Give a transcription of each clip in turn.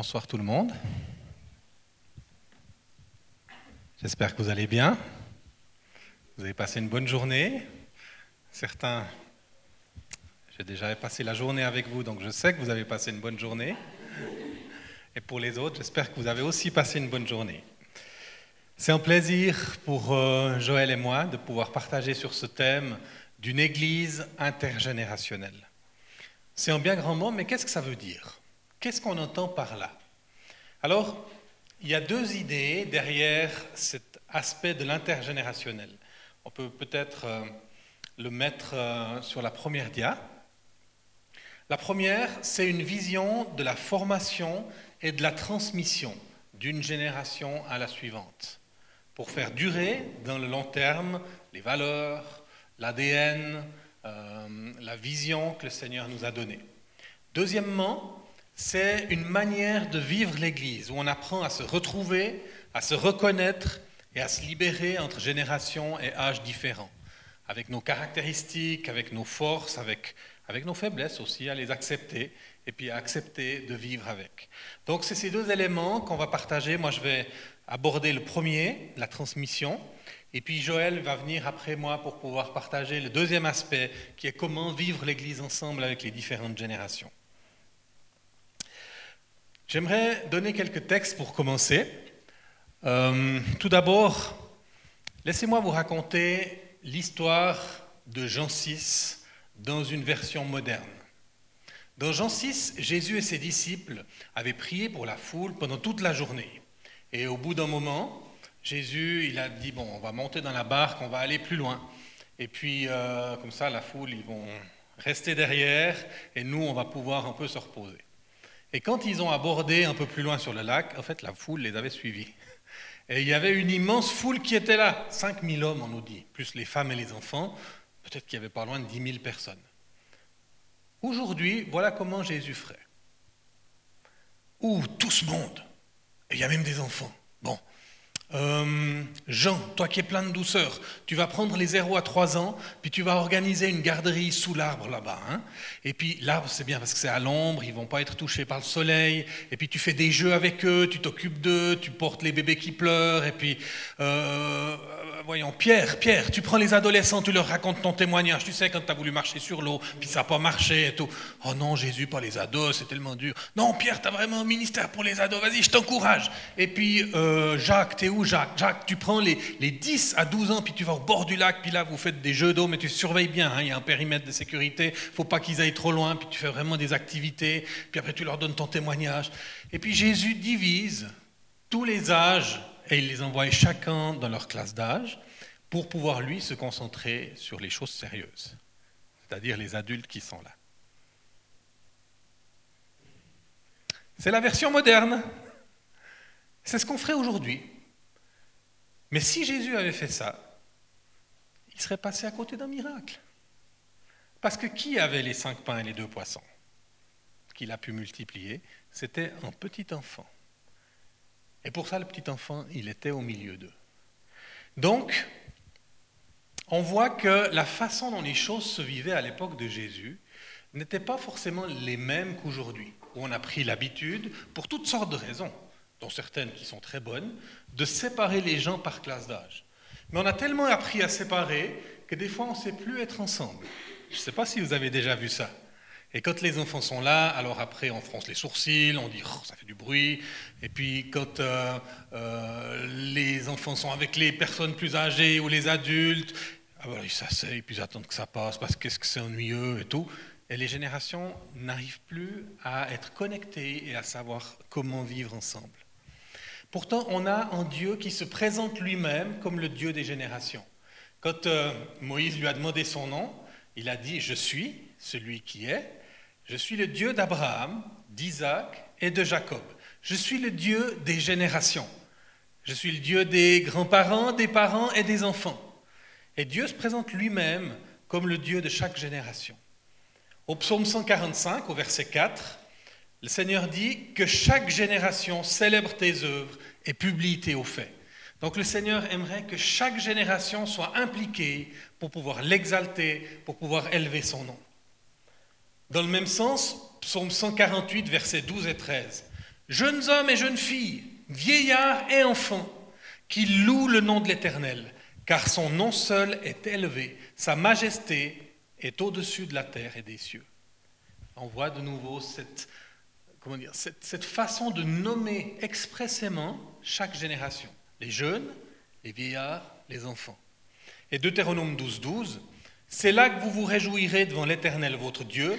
Bonsoir tout le monde. J'espère que vous allez bien. Vous avez passé une bonne journée. Certains, j'ai déjà passé la journée avec vous, donc je sais que vous avez passé une bonne journée. Et pour les autres, j'espère que vous avez aussi passé une bonne journée. C'est un plaisir pour euh, Joël et moi de pouvoir partager sur ce thème d'une église intergénérationnelle. C'est un bien grand mot, mais qu'est-ce que ça veut dire? Qu'est-ce qu'on entend par là? Alors, il y a deux idées derrière cet aspect de l'intergénérationnel. On peut peut-être euh, le mettre euh, sur la première dia. La première, c'est une vision de la formation et de la transmission d'une génération à la suivante, pour faire durer dans le long terme les valeurs, l'ADN, euh, la vision que le Seigneur nous a donnée. Deuxièmement, c'est une manière de vivre l'Église, où on apprend à se retrouver, à se reconnaître et à se libérer entre générations et âges différents, avec nos caractéristiques, avec nos forces, avec, avec nos faiblesses aussi, à les accepter et puis à accepter de vivre avec. Donc c'est ces deux éléments qu'on va partager. Moi, je vais aborder le premier, la transmission, et puis Joël va venir après moi pour pouvoir partager le deuxième aspect, qui est comment vivre l'Église ensemble avec les différentes générations. J'aimerais donner quelques textes pour commencer. Euh, tout d'abord, laissez-moi vous raconter l'histoire de Jean VI dans une version moderne. Dans Jean VI, Jésus et ses disciples avaient prié pour la foule pendant toute la journée. Et au bout d'un moment, Jésus, il a dit, bon, on va monter dans la barque, on va aller plus loin. Et puis, euh, comme ça, la foule, ils vont rester derrière, et nous, on va pouvoir un peu se reposer. Et quand ils ont abordé un peu plus loin sur le lac, en fait, la foule les avait suivis. Et il y avait une immense foule qui était là, 5000 hommes, on nous dit, plus les femmes et les enfants, peut-être qu'il y avait pas loin de 10 000 personnes. Aujourd'hui, voilà comment Jésus ferait. Où tout ce monde, et il y a même des enfants. Bon, euh, Jean, toi qui es plein de douceur, tu vas prendre les 0 à 3 ans, puis tu vas organiser une garderie sous l'arbre là-bas. Hein. et puis l'arbre, c'est bien parce que c'est à l'ombre, ils vont pas être touchés par le soleil. Et puis tu fais des jeux avec eux, tu t'occupes d'eux, tu portes les bébés qui pleurent. Et puis, euh, voyons, Pierre, Pierre, tu prends les adolescents, tu leur racontes ton témoignage. Tu sais, quand tu as voulu marcher sur l'eau, puis ça n'a pas marché et tout. Oh non, Jésus, pas les ados, c'est tellement dur. Non, Pierre, tu as vraiment un ministère pour les ados, vas-y, je t'encourage. Et puis, euh, Jacques, t'es où? Jacques Jacques, tu prends les, 10 à 12 ans, puis tu vas au bord du lac, puis là, vous faites des jeux d'eau, mais tu surveilles bien, hein, il y a un périmètre de sécurité, faut pas qu'ils aillent trop loin, puis tu fais vraiment des activités, puis après tu leur donnes ton témoignage. Et puis Jésus divise tous les âges, et il les envoie chacun dans leur classe d'âge, pour pouvoir, lui, se concentrer sur les choses sérieuses, c'est-à-dire les adultes qui sont là. C'est la version moderne. C'est ce qu'on ferait aujourd'hui. Mais si Jésus avait fait ça, il serait passé à côté d'un miracle. Parce que qui avait les cinq pains et les deux poissons qu'il a pu multiplier? C'était un petit enfant. Et pour ça, le petit enfant, il était au milieu d'eux. Donc, on voit que la façon dont les choses se vivaient à l'époque de Jésus n'était pas forcément les mêmes qu'aujourd'hui, où on a pris l'habitude, pour toutes sortes de raisons, dont certaines qui sont très bonnes, de séparer les gens par classe d'âge. Mais on a tellement appris à séparer que des fois on ne sait plus être ensemble. Je ne sais pas si vous avez déjà vu ça. Et quand les enfants sont là, alors après on fronce les sourcils, on dit oh, ça fait du bruit. Et puis quand euh, euh, les enfants sont avec les personnes plus âgées ou les adultes, alors ah, ils s'asseyent puis ils attendent que ça passe parce qu'est-ce que c'est ennuyeux et tout. Et les générations n'arrivent plus à être connectées et à savoir comment vivre ensemble. Pourtant, on a un Dieu qui se présente lui-même comme le Dieu des générations. Quand euh, Moïse lui a demandé son nom, il a dit, je suis celui qui est, je suis le Dieu d'Abraham, d'Isaac et de Jacob. Je suis le Dieu des générations. Je suis le Dieu des grands-parents, des parents et des enfants. Et Dieu se présente lui-même comme le Dieu de chaque génération. Au psaume 145, au verset 4, le Seigneur dit que chaque génération célèbre tes œuvres et publie tes hauts faits. Donc le Seigneur aimerait que chaque génération soit impliquée pour pouvoir l'exalter, pour pouvoir élever son nom. Dans le même sens, psaume 148, versets 12 et 13. jeunes hommes et jeunes filles, vieillards et enfants, qui louent le nom de l'Éternel, car son nom seul est élevé, sa majesté est au-dessus de la terre et des cieux. On voit de nouveau cette, comment dire, cette, cette façon de nommer expressément chaque génération, les jeunes, les vieillards, les enfants. Et Deutéronome 12, 12, c'est là que vous vous réjouirez devant l'Éternel votre Dieu,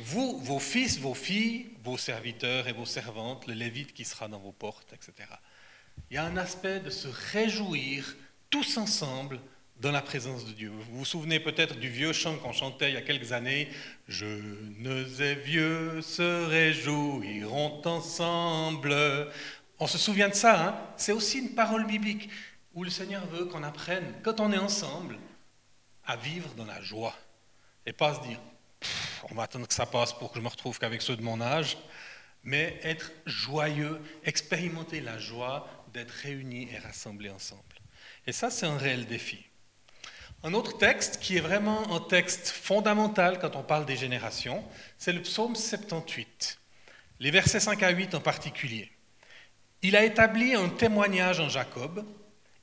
vous, vos fils, vos filles, vos serviteurs et vos servantes, le Lévite qui sera dans vos portes, etc. Il y a un aspect de se réjouir tous ensemble dans la présence de Dieu. Vous vous souvenez peut-être du vieux chant qu'on chantait il y a quelques années Jeunes et vieux se réjouiront ensemble. On se souvient de ça, hein c'est aussi une parole biblique où le Seigneur veut qu'on apprenne, quand on est ensemble, à vivre dans la joie et pas se dire on va attendre que ça passe pour que je me retrouve qu'avec ceux de mon âge, mais être joyeux, expérimenter la joie d'être réunis et rassemblés ensemble. Et ça, c'est un réel défi. Un autre texte qui est vraiment un texte fondamental quand on parle des générations, c'est le psaume 78, les versets 5 à 8 en particulier. Il a établi un témoignage en Jacob,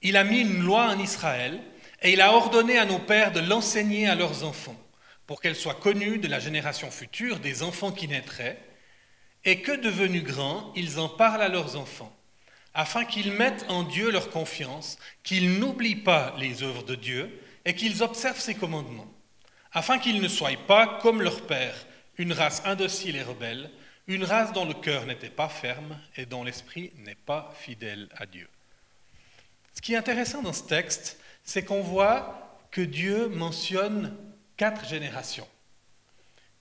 il a mis une loi en Israël, et il a ordonné à nos pères de l'enseigner à leurs enfants, pour qu'elle soit connue de la génération future, des enfants qui naîtraient, et que devenus grands, ils en parlent à leurs enfants afin qu'ils mettent en Dieu leur confiance, qu'ils n'oublient pas les œuvres de Dieu et qu'ils observent ses commandements, afin qu'ils ne soient pas comme leur Père, une race indocile et rebelle, une race dont le cœur n'était pas ferme et dont l'esprit n'est pas fidèle à Dieu. Ce qui est intéressant dans ce texte, c'est qu'on voit que Dieu mentionne quatre générations.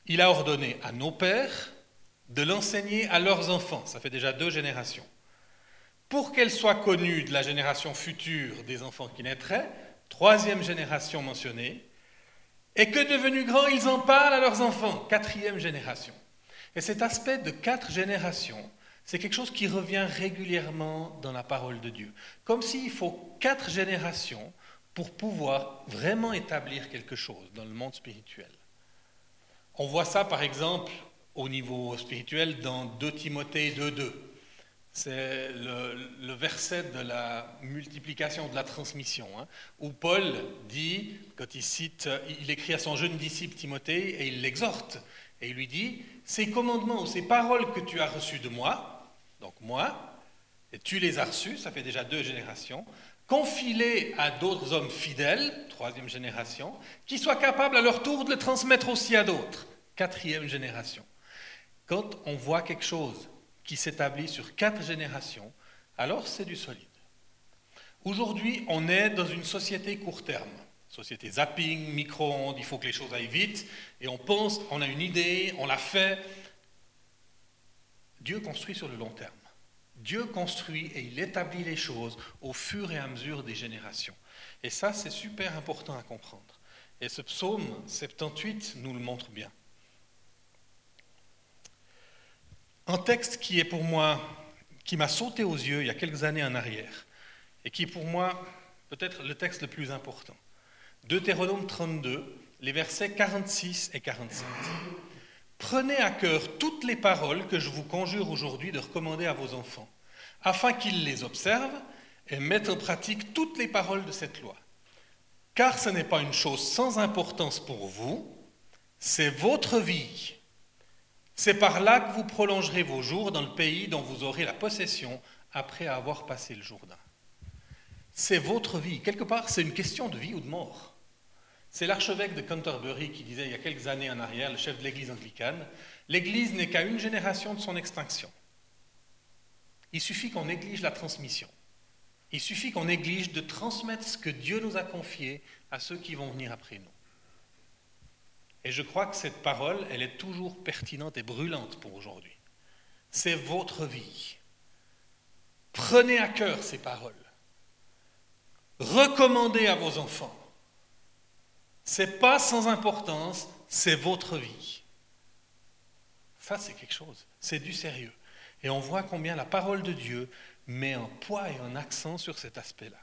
Il a ordonné à nos pères de l'enseigner à leurs enfants, ça fait déjà deux générations pour qu'elle soit connue de la génération future des enfants qui naîtraient, troisième génération mentionnée, et que devenus grands, ils en parlent à leurs enfants, quatrième génération. Et cet aspect de quatre générations, c'est quelque chose qui revient régulièrement dans la parole de Dieu. Comme s'il faut quatre générations pour pouvoir vraiment établir quelque chose dans le monde spirituel. On voit ça par exemple au niveau spirituel dans 2 Timothée 2.2 c'est le, verset de la multiplication, de la transmission, hein, où Paul dit, quand il cite, il écrit à son jeune disciple Timothée et il l'exhorte, et il lui dit, ces commandements ou ces paroles que tu as reçues de moi, donc moi, et tu les as reçues, ça fait déjà deux générations, confie-les à d'autres hommes fidèles, troisième génération, qui soient capables à leur tour de le transmettre aussi à d'autres, quatrième génération. Quand on voit quelque chose qui s'établit sur quatre générations, alors c'est du solide. Aujourd'hui, on est dans une société court terme, société zapping, micro-ondes, il faut que les choses aillent vite, et on pense, on a une idée, on l'a fait. Dieu construit sur le long terme. Dieu construit et il établit les choses au fur et à mesure des générations. Et ça, c'est super important à comprendre. Et ce psaume 78 nous le montre bien. Un texte qui est pour moi, qui m'a sauté aux yeux il y a quelques années en arrière, et qui est pour moi peut-être le texte le plus important. Deutéronome 32, les versets 46 et 47. Prenez à cœur toutes les paroles que je vous conjure aujourd'hui de recommander à vos enfants, afin qu'ils les observent et mettent en pratique toutes les paroles de cette loi. Car ce n'est pas une chose sans importance pour vous, c'est votre vie c'est par là que vous prolongerez vos jours dans le pays dont vous aurez la possession après avoir passé le Jourdain. C'est votre vie. Quelque part, c'est une question de vie ou de mort. C'est l'archevêque de Canterbury qui disait il y a quelques années en arrière, le chef de l'église anglicane, l'Église n'est qu'à une génération de son extinction. Il suffit qu'on néglige la transmission. Il suffit qu'on néglige de transmettre ce que Dieu nous a confié à ceux qui vont venir après nous. Et je crois que cette parole, elle est toujours pertinente et brûlante pour aujourd'hui. C'est votre vie. Prenez à cœur ces paroles. Recommandez à vos enfants. C'est pas sans importance, c'est votre vie. Ça, c'est quelque chose. C'est du sérieux. Et on voit combien la parole de Dieu met un poids et un accent sur cet aspect-là.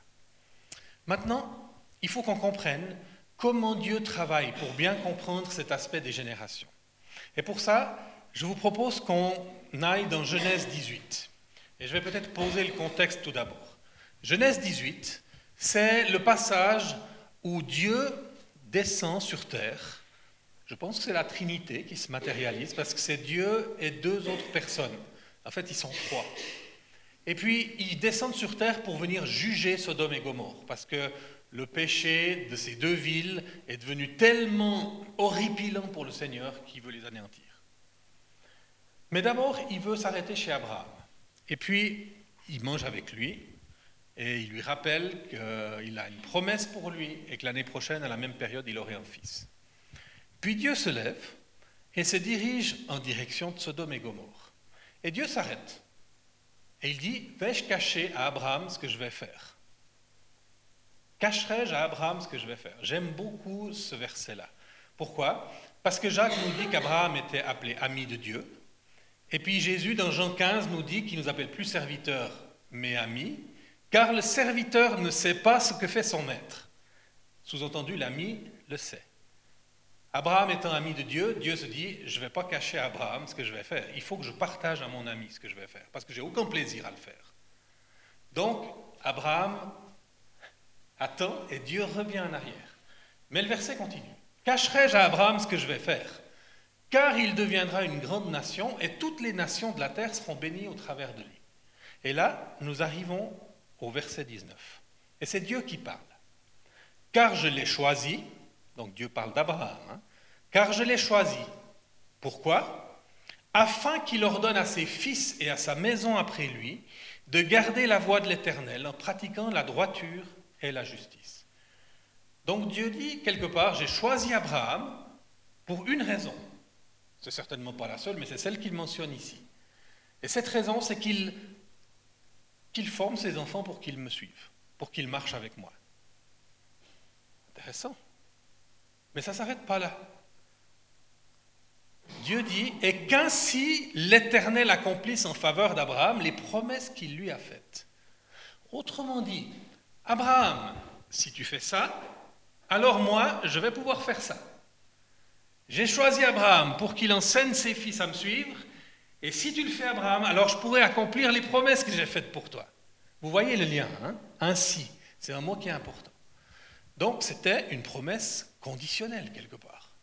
Maintenant, il faut qu'on comprenne comment Dieu travaille pour bien comprendre cet aspect des générations. Et pour ça, je vous propose qu'on aille dans Genèse 18. Et je vais peut-être poser le contexte tout d'abord. Genèse 18, c'est le passage où Dieu descend sur terre. Je pense que c'est la Trinité qui se matérialise parce que c'est Dieu et deux autres personnes. En fait, ils sont trois. Et puis, ils descendent sur terre pour venir juger Sodome et Gomorre parce que le péché de ces deux villes est devenu tellement horripilant pour le Seigneur qu'il veut les anéantir. Mais d'abord, il veut s'arrêter chez Abraham. Et puis, il mange avec lui et il lui rappelle qu'il a une promesse pour lui et que l'année prochaine, à la même période, il aurait un fils. Puis Dieu se lève et se dirige en direction de Sodome et Gomorre. Et Dieu s'arrête. Et il dit, vais-je cacher à Abraham ce que je vais faire? Cacherai-je à Abraham ce que je vais faire? J'aime beaucoup ce verset-là. Pourquoi? Parce que Jacques nous dit qu'Abraham était appelé ami de Dieu. Et puis Jésus, dans Jean 15, nous dit qu'il nous appelle plus serviteur, mais ami, car le serviteur ne sait pas ce que fait son maître. Sous-entendu, l'ami le sait. Abraham étant ami de Dieu, Dieu se dit, je ne vais pas cacher à Abraham ce que je vais faire. Il faut que je partage à mon ami ce que je vais faire, parce que j'ai aucun plaisir à le faire. Donc, Abraham attend et Dieu revient en arrière. Mais le verset continue. Cacherai-je à Abraham ce que je vais faire? Car il deviendra une grande nation et toutes les nations de la terre seront bénies au travers de lui. Et là, nous arrivons au verset 19. Et c'est Dieu qui parle. Car je l'ai choisi, donc Dieu parle d'Abraham, hein, car je l'ai choisi. Pourquoi? Afin qu'il ordonne à ses fils et à sa maison après lui de garder la voie de l'Éternel en pratiquant la droiture et la justice. Donc Dieu dit quelque part, j'ai choisi Abraham pour une raison. C'est certainement pas la seule, mais c'est celle qu'il mentionne ici. Et cette raison, c'est qu'il forme ses enfants pour qu'ils me suivent, pour qu'ils marchent avec moi. Intéressant. Mais ça ne s'arrête pas là. Dieu dit, et qu'ainsi l'Éternel accomplisse en faveur d'Abraham les promesses qu'il lui a faites. Autrement dit, Abraham, si tu fais ça, alors moi, je vais pouvoir faire ça. J'ai choisi Abraham pour qu'il enseigne ses fils à me suivre, et si tu le fais, Abraham, alors je pourrai accomplir les promesses que j'ai faites pour toi. Vous voyez le lien, hein? Ainsi, c'est un mot qui est important. Donc c'était une promesse conditionnelle quelque part.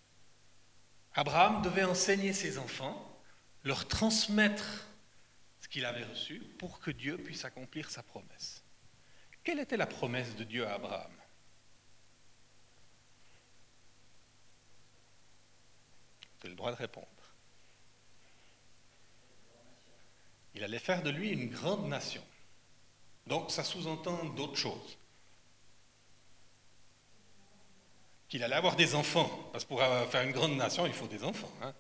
Abraham devait enseigner ses enfants, leur transmettre ce qu'il avait reçu pour que Dieu puisse accomplir sa promesse. Quelle était la promesse de Dieu à Abraham Tu as le droit de répondre. Il allait faire de lui une grande nation. Donc ça sous-entend d'autres choses. Qu'il allait avoir des enfants, parce que pour faire une grande nation, il faut des enfants. Hein.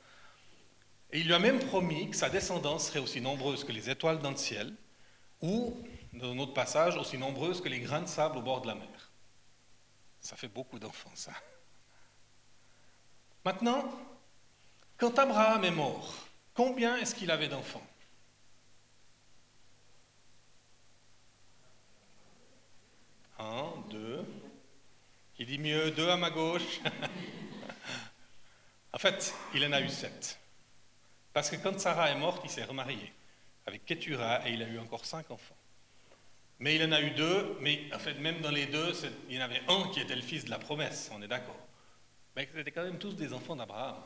Et il lui a même promis que sa descendance serait aussi nombreuse que les étoiles dans le ciel, ou, dans un autre passage, aussi nombreuse que les grains de sable au bord de la mer. Ça fait beaucoup d'enfants, ça. Maintenant, quand Abraham est mort, combien est-ce qu'il avait d'enfants? Un, deux. Il dit mieux deux à ma gauche. en fait, il en a eu sept. Parce que quand Sarah est morte, il s'est remarié avec Ketura et il a eu encore cinq enfants. Mais il en a eu deux, mais en fait, même dans les deux, il y en avait un qui était le fils de la promesse, on est d'accord. Mais c'était quand même tous des enfants d'Abraham.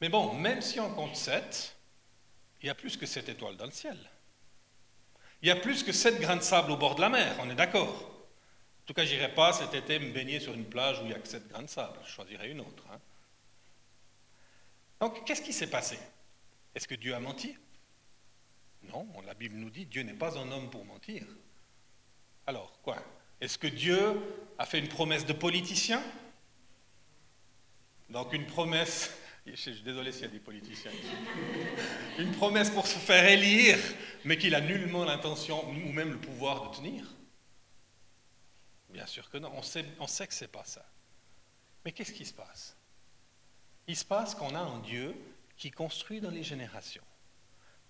Mais bon, même si on compte sept, il y a plus que sept étoiles dans le ciel. Il y a plus que sept grains de sable au bord de la mer, on est d'accord. En tout cas, je n'irai pas cet été me baigner sur une plage où il n'y a que sept grains de sable. Je choisirai une autre. Hein. Donc, qu'est-ce qui s'est passé? Est-ce que Dieu a menti? Non, la Bible nous dit Dieu n'est pas un homme pour mentir. Alors, quoi? Est-ce que Dieu a fait une promesse de politicien? Donc, une promesse je suis désolé s'il y a des politiciens ici. Une promesse pour se faire élire, mais qu'il a nullement l'intention ou même le pouvoir de tenir? Bien sûr que non. On sait, on sait que ce n'est pas ça. Mais qu'est-ce qui se passe? Il se passe qu'on a un Dieu qui construit dans les générations.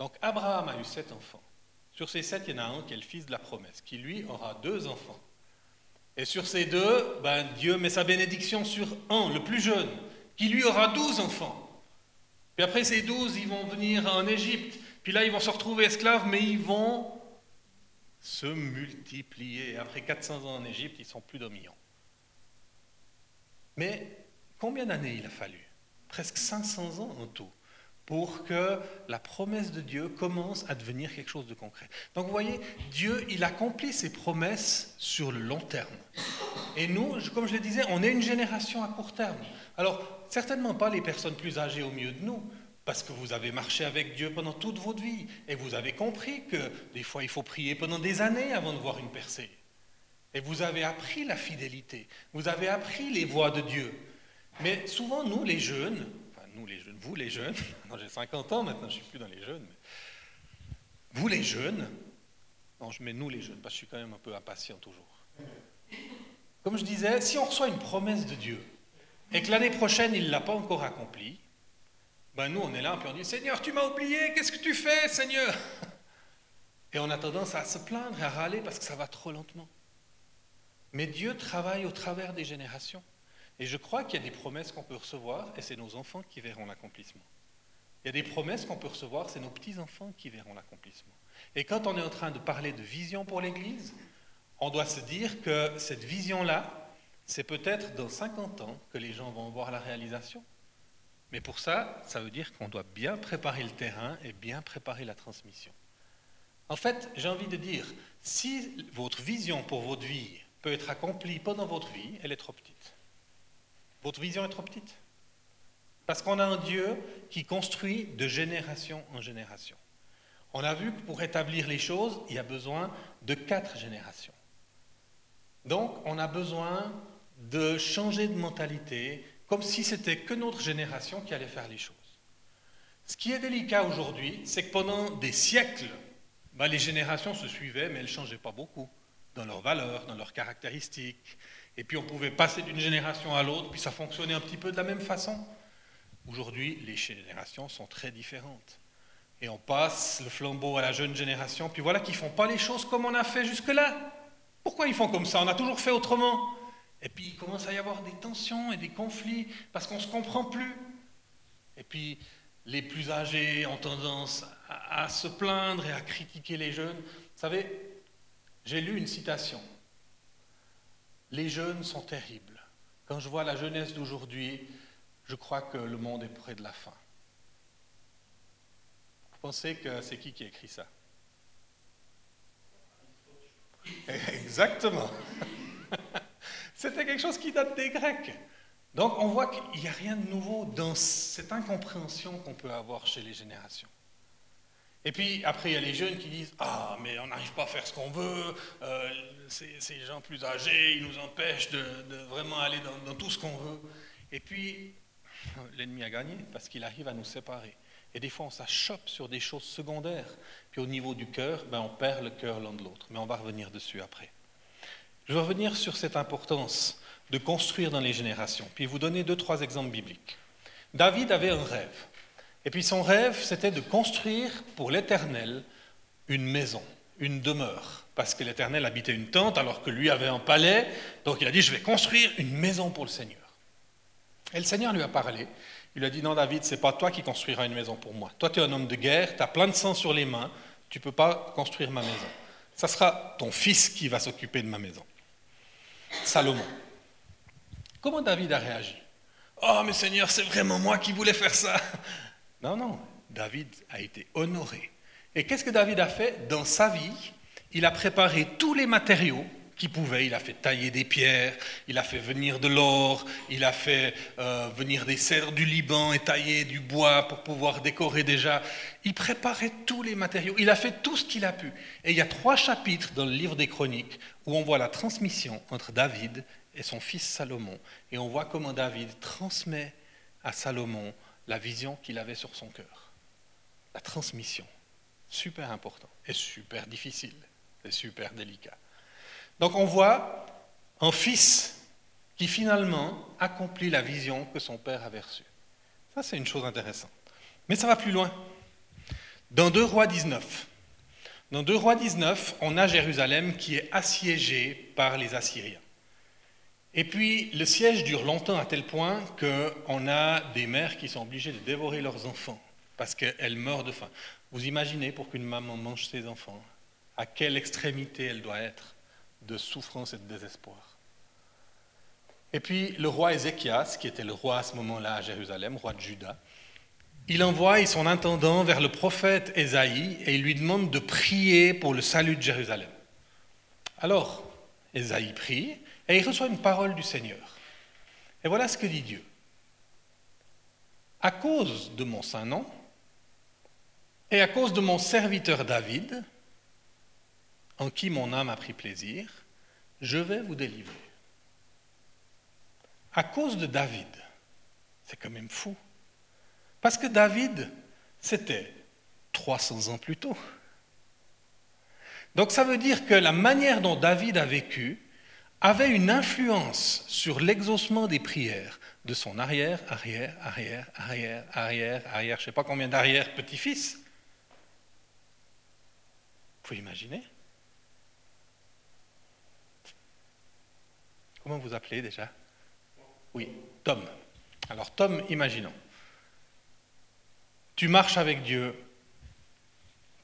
Donc Abraham a eu sept enfants. Sur ces sept, il y en a un qui est le fils de la promesse, qui lui aura deux enfants. Et sur ces deux, ben, Dieu met sa bénédiction sur un, le plus jeune, qui lui aura douze enfants. Puis après ces douze, ils vont venir en Égypte. Puis là, ils vont se retrouver esclaves, mais ils vont se multiplier. Après 400 ans en Égypte, ils sont plus d'un million. Mais combien d'années il a fallu? Presque 500 ans en tout pour que la promesse de Dieu commence à devenir quelque chose de concret. Donc vous voyez, Dieu, il accomplit ses promesses sur le long terme. Et nous, comme je le disais, on est une génération à court terme. Alors, certainement pas les personnes plus âgées au milieu de nous, parce que vous avez marché avec Dieu pendant toute votre vie, et vous avez compris que des fois il faut prier pendant des années avant de voir une percée. Et vous avez appris la fidélité, vous avez appris les voies de Dieu. Mais souvent, nous les jeunes, les jeunes, vous les jeunes, j'ai 50 ans maintenant, je ne suis plus dans les jeunes, mais vous les jeunes, non, je mets nous les jeunes, parce que je suis quand même un peu impatient toujours. Comme je disais, si on reçoit une promesse de Dieu et que l'année prochaine il ne l'a pas encore accomplie, ben nous on est là, puis on dit Seigneur, tu m'as oublié, qu'est-ce que tu fais, Seigneur? Et on a tendance à se plaindre et à râler parce que ça va trop lentement. Mais Dieu travaille au travers des générations. Et je crois qu'il y a des promesses qu'on peut recevoir, et c'est nos enfants qui verront l'accomplissement. Il y a des promesses qu'on peut recevoir, c'est nos petits-enfants qui verront l'accomplissement. Et quand on est en train de parler de vision pour l'Église, on doit se dire que cette vision-là, c'est peut-être dans 50 ans que les gens vont voir la réalisation. Mais pour ça, ça veut dire qu'on doit bien préparer le terrain et bien préparer la transmission. En fait, j'ai envie de dire, si votre vision pour votre vie peut être accomplie pendant votre vie, elle est trop petite. Votre vision est trop petite. Parce qu'on a un Dieu qui construit de génération en génération. On a vu que pour établir les choses, il y a besoin de quatre générations. Donc, on a besoin de changer de mentalité, comme si c'était que notre génération qui allait faire les choses. Ce qui est délicat aujourd'hui, c'est que pendant des siècles, bah, les générations se suivaient, mais elles ne changeaient pas beaucoup dans leurs valeurs, dans leurs caractéristiques, et puis on pouvait passer d'une génération à l'autre, puis ça fonctionnait un petit peu de la même façon. Aujourd'hui, les générations sont très différentes. Et on passe le flambeau à la jeune génération, puis voilà qu'ils ne font pas les choses comme on a fait jusque-là. Pourquoi ils font comme ça? On a toujours fait autrement. Et puis il commence à y avoir des tensions et des conflits parce qu'on ne se comprend plus. Et puis les plus âgés ont tendance à, à se plaindre et à critiquer les jeunes. Vous savez, j'ai lu une citation les jeunes sont terribles. Quand je vois la jeunesse d'aujourd'hui, je crois que le monde est près de la fin. Vous pensez que c'est qui qui a écrit ça? Exactement. C'était quelque chose qui date des Grecs. Donc on voit qu'il n'y a rien de nouveau dans cette incompréhension qu'on peut avoir chez les générations. Et puis après, il y a les jeunes qui disent Ah, mais on n'arrive pas à faire ce qu'on veut, euh, ces, gens plus âgés, ils nous empêchent de, vraiment aller dans, tout ce qu'on veut. Et puis, l'ennemi a gagné parce qu'il arrive à nous séparer. Et des fois, on s'achoppe sur des choses secondaires. Puis au niveau du cœur, ben, on perd le cœur l'un de l'autre. Mais on va revenir dessus après. Je vais revenir sur cette importance de construire dans les générations, puis vous donner deux, trois exemples bibliques. David avait un rêve. Et puis son rêve, c'était de construire pour l'Éternel une maison, une demeure, parce que l'Éternel habitait une tente alors que lui avait un palais. Donc il a dit, je vais construire une maison pour le Seigneur. Et le Seigneur lui a parlé. Il lui a dit, non David, c'est pas toi qui construiras une maison pour moi. Toi, tu es un homme de guerre, tu as plein de sang sur les mains, tu ne peux pas construire ma maison. Ça sera ton fils qui va s'occuper de ma maison. Salomon. Comment David a réagi? Oh, mais Seigneur, c'est vraiment moi qui voulais faire ça. Non, non, David a été honoré. Et qu'est-ce que David a fait Dans sa vie, il a préparé tous les matériaux qu'il pouvait. Il a fait tailler des pierres, il a fait venir de l'or, il a fait euh, venir des cèdres du Liban et tailler du bois pour pouvoir décorer déjà. Il préparait tous les matériaux, il a fait tout ce qu'il a pu. Et il y a trois chapitres dans le livre des chroniques où on voit la transmission entre David et son fils Salomon. Et on voit comment David transmet à Salomon la vision qu'il avait sur son cœur. La transmission, super important et super difficile et super délicat. Donc on voit un fils qui finalement accomplit la vision que son père avait reçue. Ça, c'est une chose intéressante. Mais ça va plus loin. Dans 2 Rois 19, dans 2 Rois 19, on a Jérusalem qui est assiégée par les Assyriens. Et puis le siège dure longtemps à tel point qu'on a des mères qui sont obligées de dévorer leurs enfants parce qu'elles meurent de faim. Vous imaginez pour qu'une maman mange ses enfants, à quelle extrémité elle doit être de souffrance et de désespoir. Et puis le roi Ézéchias, qui était le roi à ce moment-là à Jérusalem, roi de Juda, il envoie son intendant vers le prophète Ésaïe et il lui demande de prier pour le salut de Jérusalem. Alors, Ésaïe prie et il reçoit une parole du Seigneur. Et voilà ce que dit Dieu. À cause de mon saint nom et à cause de mon serviteur David, en qui mon âme a pris plaisir, je vais vous délivrer. À cause de David, c'est quand même fou. Parce que David, c'était 300 ans plus tôt. Donc ça veut dire que la manière dont David a vécu avait une influence sur l'exaucement des prières de son arrière, arrière, arrière, arrière, arrière, arrière, je ne sais pas combien d'arrière petits-fils. Vous pouvez imaginer Comment vous appelez déjà? Oui, Tom. Alors Tom, imaginons. Tu marches avec Dieu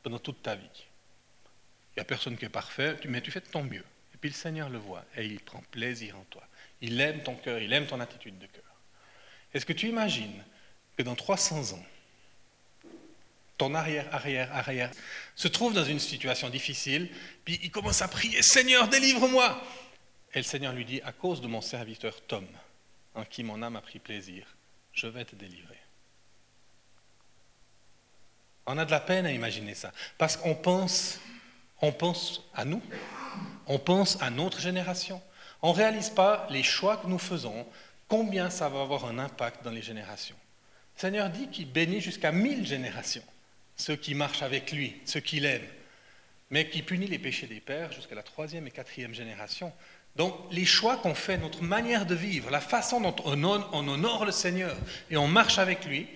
pendant toute ta vie. Il n'y a personne qui est parfait, mais tu fais de ton mieux. Et puis le Seigneur le voit et il prend plaisir en toi. Il aime ton cœur, il aime ton attitude de cœur. Est-ce que tu imagines que dans 300 ans, ton arrière, arrière, arrière se trouve dans une situation difficile, puis il commence à prier, Seigneur, délivre-moi. Et le Seigneur lui dit, à cause de mon serviteur Tom, en qui mon âme a pris plaisir, je vais te délivrer. On a de la peine à imaginer ça, parce qu'on pense, on pense à nous, on pense à notre génération. On ne réalise pas les choix que nous faisons, combien ça va avoir un impact dans les générations. Le Seigneur dit qu'il bénit jusqu'à mille générations, ceux qui marchent avec lui, ceux qui l'aiment, mais qui punit les péchés des pères jusqu'à la troisième et quatrième génération. Donc les choix qu'on fait, notre manière de vivre, la façon dont on honore le Seigneur et on marche avec lui,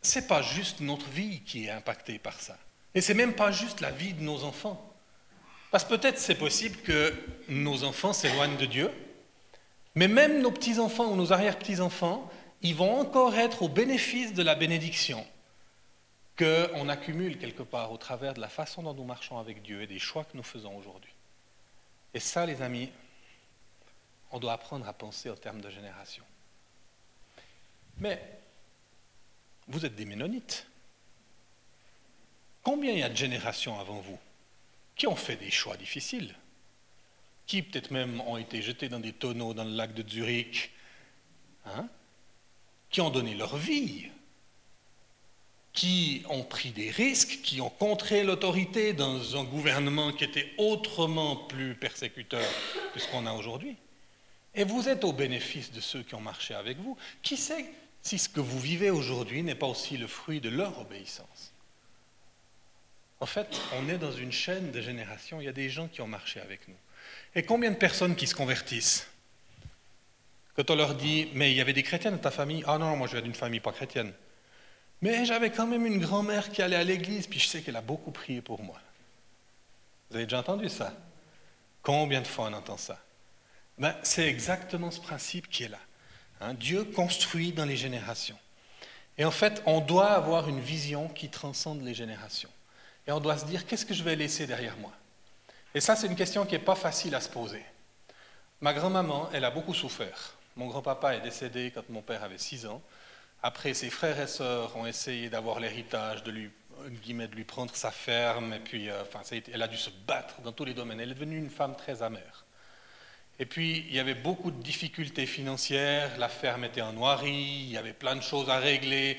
c'est pas juste notre vie qui est impactée par ça. Et c'est même pas juste la vie de nos enfants. Parce que peut-être c'est possible que nos enfants s'éloignent de Dieu, mais même nos petits-enfants ou nos arrière-petits-enfants, ils vont encore être au bénéfice de la bénédiction qu'on accumule quelque part au travers de la façon dont nous marchons avec Dieu et des choix que nous faisons aujourd'hui. Et ça, les amis, on doit apprendre à penser en termes de génération. Mais vous êtes des Ménonites. Combien il y a de générations avant vous? Qui ont fait des choix difficiles Qui peut-être même ont été jetés dans des tonneaux dans le lac de Zurich hein Qui ont donné leur vie qui ont pris des risques, qui ont contré l'autorité dans un gouvernement qui était autrement plus persécuteur que ce qu'on a aujourd'hui. Et vous êtes au bénéfice de ceux qui ont marché avec vous. Qui sait si ce que vous vivez aujourd'hui n'est pas aussi le fruit de leur obéissance? En fait, on est dans une chaîne de générations. Il y a des gens qui ont marché avec nous. Et combien de personnes qui se convertissent Quand on leur dit, mais il y avait des chrétiens dans ta famille Ah non, moi je viens d'une famille pas chrétienne. Mais j'avais quand même une grand-mère qui allait à l'église, puis je sais qu'elle a beaucoup prié pour moi. Vous avez déjà entendu ça Combien de fois on entend ça ben, c'est exactement ce principe qui est là. Hein. Dieu construit dans les générations. Et en fait, on doit avoir une vision qui transcende les générations. Et on doit se dire, qu'est-ce que je vais laisser derrière moi? Et ça, c'est une question qui n'est pas facile à se poser. Ma grand-maman, elle a beaucoup souffert. Mon grand-papa est décédé quand mon père avait 6 ans. Après, ses frères et sœurs ont essayé d'avoir l'héritage, de lui, de lui prendre sa ferme, et puis euh, enfin, elle a dû se battre dans tous les domaines. Elle est devenue une femme très amère. Et puis, il y avait beaucoup de difficultés financières, la ferme était en noirie, il y avait plein de choses à régler.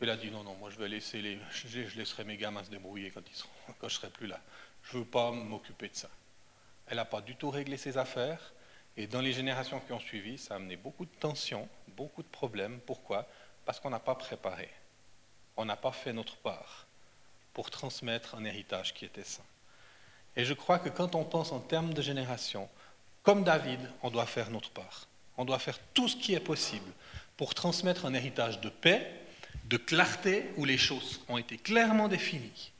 Elle a dit non, non, moi je vais laisser les, je, laisserai mes gamins se débrouiller quand, ils seront, quand je serai plus là. Je ne veux pas m'occuper de ça. Elle n'a pas du tout réglé ses affaires. Et dans les générations qui ont suivi, ça a amené beaucoup de tensions, beaucoup de problèmes. Pourquoi? Parce qu'on n'a pas préparé. On n'a pas fait notre part pour transmettre un héritage qui était sain. Et je crois que quand on pense en termes de génération, comme David, on doit faire notre part. On doit faire tout ce qui est possible pour transmettre un héritage de paix, de clarté, où les choses ont été clairement définies.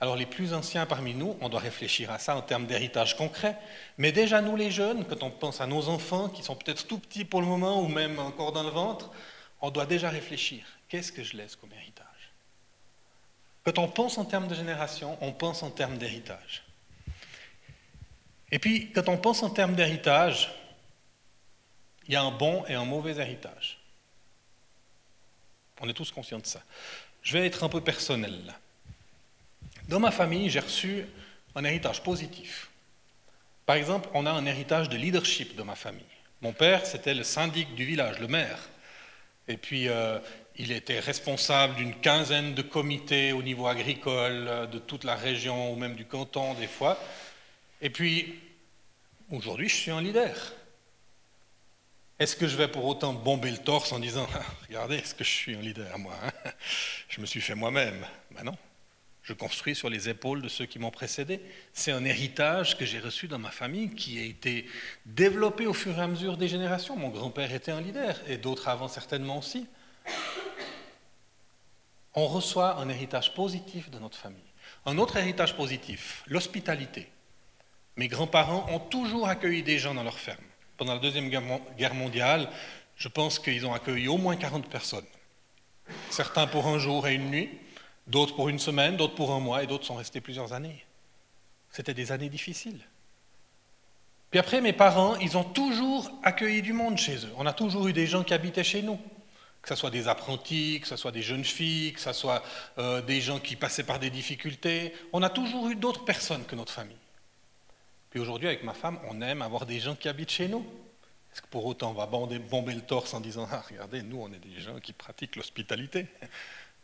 Alors les plus anciens parmi nous, on doit réfléchir à ça en termes d'héritage concret, mais déjà nous les jeunes, quand on pense à nos enfants qui sont peut-être tout petits pour le moment ou même encore dans le ventre, on doit déjà réfléchir, qu'est-ce que je laisse comme héritage? Quand on pense en termes de génération, on pense en termes d'héritage. Et puis, quand on pense en termes d'héritage, il y a un bon et un mauvais héritage. On est tous conscients de ça. Je vais être un peu personnel. Dans ma famille, j'ai reçu un héritage positif. Par exemple, on a un héritage de leadership de ma famille. Mon père, c'était le syndic du village, le maire. Et puis, euh, il était responsable d'une quinzaine de comités au niveau agricole euh, de toute la région ou même du canton des fois. Et puis, aujourd'hui, je suis un leader. Est-ce que je vais pour autant bomber le torse en disant ah, Regardez, est-ce que je suis un leader, moi hein? Je me suis fait moi-même. Ben non. Je construis sur les épaules de ceux qui m'ont précédé. C'est un héritage que j'ai reçu dans ma famille qui a été développé au fur et à mesure des générations. Mon grand-père était un leader et d'autres avant certainement aussi. On reçoit un héritage positif de notre famille. Un autre héritage positif, l'hospitalité. Mes grands-parents ont toujours accueilli des gens dans leur ferme. Pendant la Deuxième Guerre mondiale, je pense qu'ils ont accueilli au moins 40 personnes. Certains pour un jour et une nuit, d'autres pour une semaine, d'autres pour un mois, et d'autres sont restés plusieurs années. C'était des années difficiles. Puis après, mes parents, ils ont toujours accueilli du monde chez eux. On a toujours eu des gens qui habitaient chez nous, que ce soit des apprentis, que ce soit des jeunes filles, que ce soit euh, des gens qui passaient par des difficultés. On a toujours eu d'autres personnes que notre famille. Puis aujourd'hui, avec ma femme, on aime avoir des gens qui habitent chez nous. Est-ce que pour autant on va bomber le torse en disant Ah, regardez, nous, on est des gens qui pratiquent l'hospitalité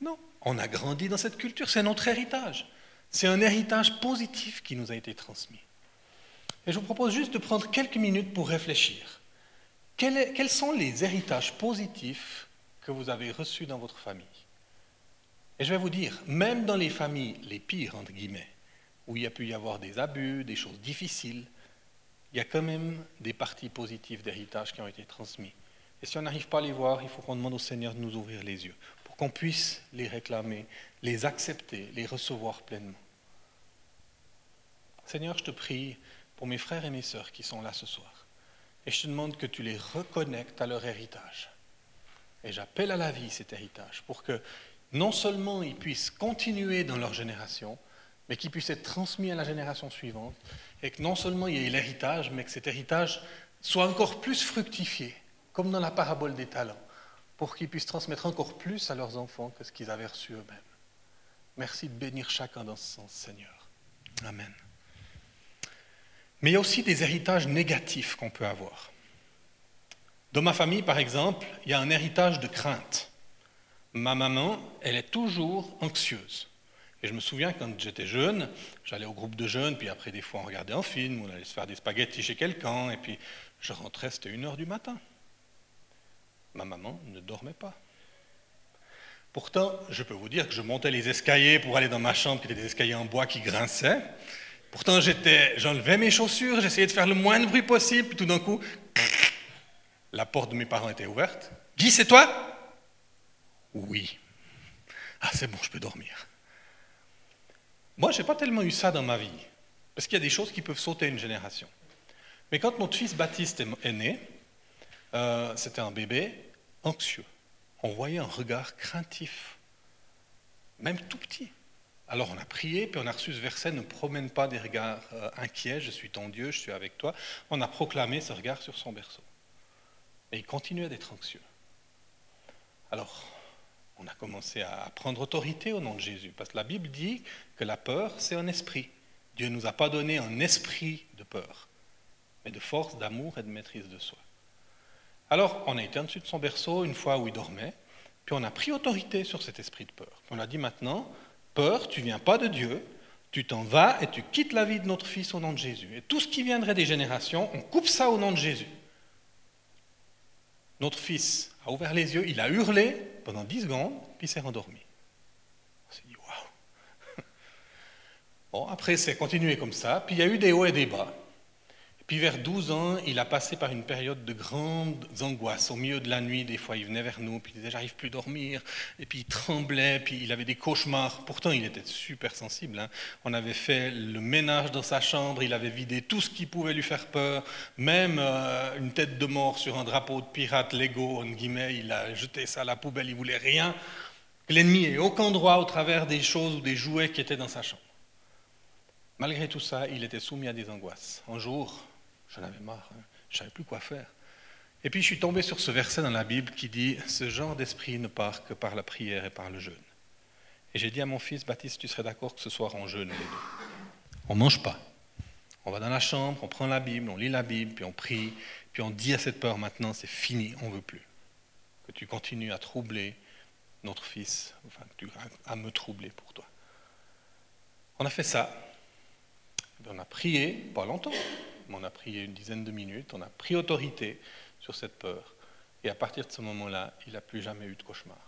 Non, on a grandi dans cette culture, c'est notre héritage. C'est un héritage positif qui nous a été transmis. Et je vous propose juste de prendre quelques minutes pour réfléchir. Quels, sont les héritages positifs que vous avez reçus dans votre famille? Et je vais vous dire, même dans les familles les pires, entre guillemets, où il y a pu y avoir des abus, des choses difficiles, il y a quand même des parties positives d'héritage qui ont été transmis. Et si on n'arrive pas à les voir, il faut qu'on demande au Seigneur de nous ouvrir les yeux qu'on puisse les réclamer, les accepter, les recevoir pleinement. Seigneur, je te prie pour mes frères et mes sœurs qui sont là ce soir. Et je te demande que tu les reconnectes à leur héritage. Et j'appelle à la vie cet héritage pour que non seulement ils puissent continuer dans leur génération, mais qu'ils puissent être transmis à la génération suivante. Et que non seulement il y ait l'héritage, mais que cet héritage soit encore plus fructifié, comme dans la parabole des talents pour qu'ils puissent transmettre encore plus à leurs enfants que ce qu'ils avaient reçu eux-mêmes. Merci de bénir chacun dans ce sens, Seigneur. Amen. Mais il y a aussi des héritages négatifs qu'on peut avoir. Dans ma famille, par exemple, il y a un héritage de crainte. Ma maman, elle est toujours anxieuse. Et je me souviens quand j'étais jeune, j'allais au groupe de jeunes, puis après des fois on regardait un film, on allait se faire des spaghettis chez quelqu'un, et puis je rentrais, c'était une heure du matin ma maman ne dormait pas. Pourtant, je peux vous dire que je montais les escaliers pour aller dans ma chambre, qui étaient des escaliers en bois qui grinçaient. Pourtant, j'enlevais mes chaussures, j'essayais de faire le moins de bruit possible, puis tout d'un coup, la porte de mes parents était ouverte. Guy, c'est toi? Oui. Ah, c'est bon, je peux dormir. Moi, je n'ai pas tellement eu ça dans ma vie, parce qu'il y a des choses qui peuvent sauter une génération. Mais quand notre fils Baptiste est né, euh, c'était un bébé anxieux. On voyait un regard craintif, même tout petit. Alors on a prié, puis on a reçu ce verset, ne promène pas des regards euh, inquiets, je suis ton Dieu, je suis avec toi. On a proclamé ce regard sur son berceau. Et il continuait d'être anxieux. Alors, on a commencé à prendre autorité au nom de Jésus, parce que la Bible dit que la peur, c'est un esprit. Dieu ne nous a pas donné un esprit de peur, mais de force, d'amour et de maîtrise de soi. Alors, on a été en dessus de son berceau une fois où il dormait, puis on a pris autorité sur cet esprit de peur. On a dit maintenant, peur, tu viens pas de Dieu, tu t'en vas et tu quittes la vie de notre fils au nom de Jésus. Et tout ce qui viendrait des générations, on coupe ça au nom de Jésus. Notre fils a ouvert les yeux, il a hurlé pendant dix secondes, puis s'est rendormi. On s'est dit, waouh Bon, après, c'est continué comme ça, puis il y a eu des hauts et des bas. Puis vers 12 ans, il a passé par une période de grandes angoisses. Au milieu de la nuit, des fois, il venait vers nous, puis il disait J'arrive plus à dormir. Et puis il tremblait, puis il avait des cauchemars. Pourtant, il était super sensible. Hein. On avait fait le ménage dans sa chambre, il avait vidé tout ce qui pouvait lui faire peur, même euh, une tête de mort sur un drapeau de pirate Lego, en guillemets, il a jeté ça à la poubelle, il voulait rien. l'ennemi ait aucun droit au travers des choses ou des jouets qui étaient dans sa chambre. Malgré tout ça, il était soumis à des angoisses. Un jour, j'en avais marre, hein, je ne savais plus quoi faire. Et puis je suis tombé sur ce verset dans la Bible qui dit Ce genre d'esprit ne part que par la prière et par le jeûne. Et j'ai dit à mon fils Baptiste, tu serais d'accord que ce soir on jeûne les deux On ne mange pas. On va dans la chambre, on prend la Bible, on lit la Bible, puis on prie, puis on dit à cette peur maintenant c'est fini, on ne veut plus. Que tu continues à troubler notre fils, enfin, à me troubler pour toi. On a fait ça. On a prié, pas longtemps, on a prié une dizaine de minutes, on a pris autorité sur cette peur. Et à partir de ce moment-là, il n'a plus jamais eu de cauchemar.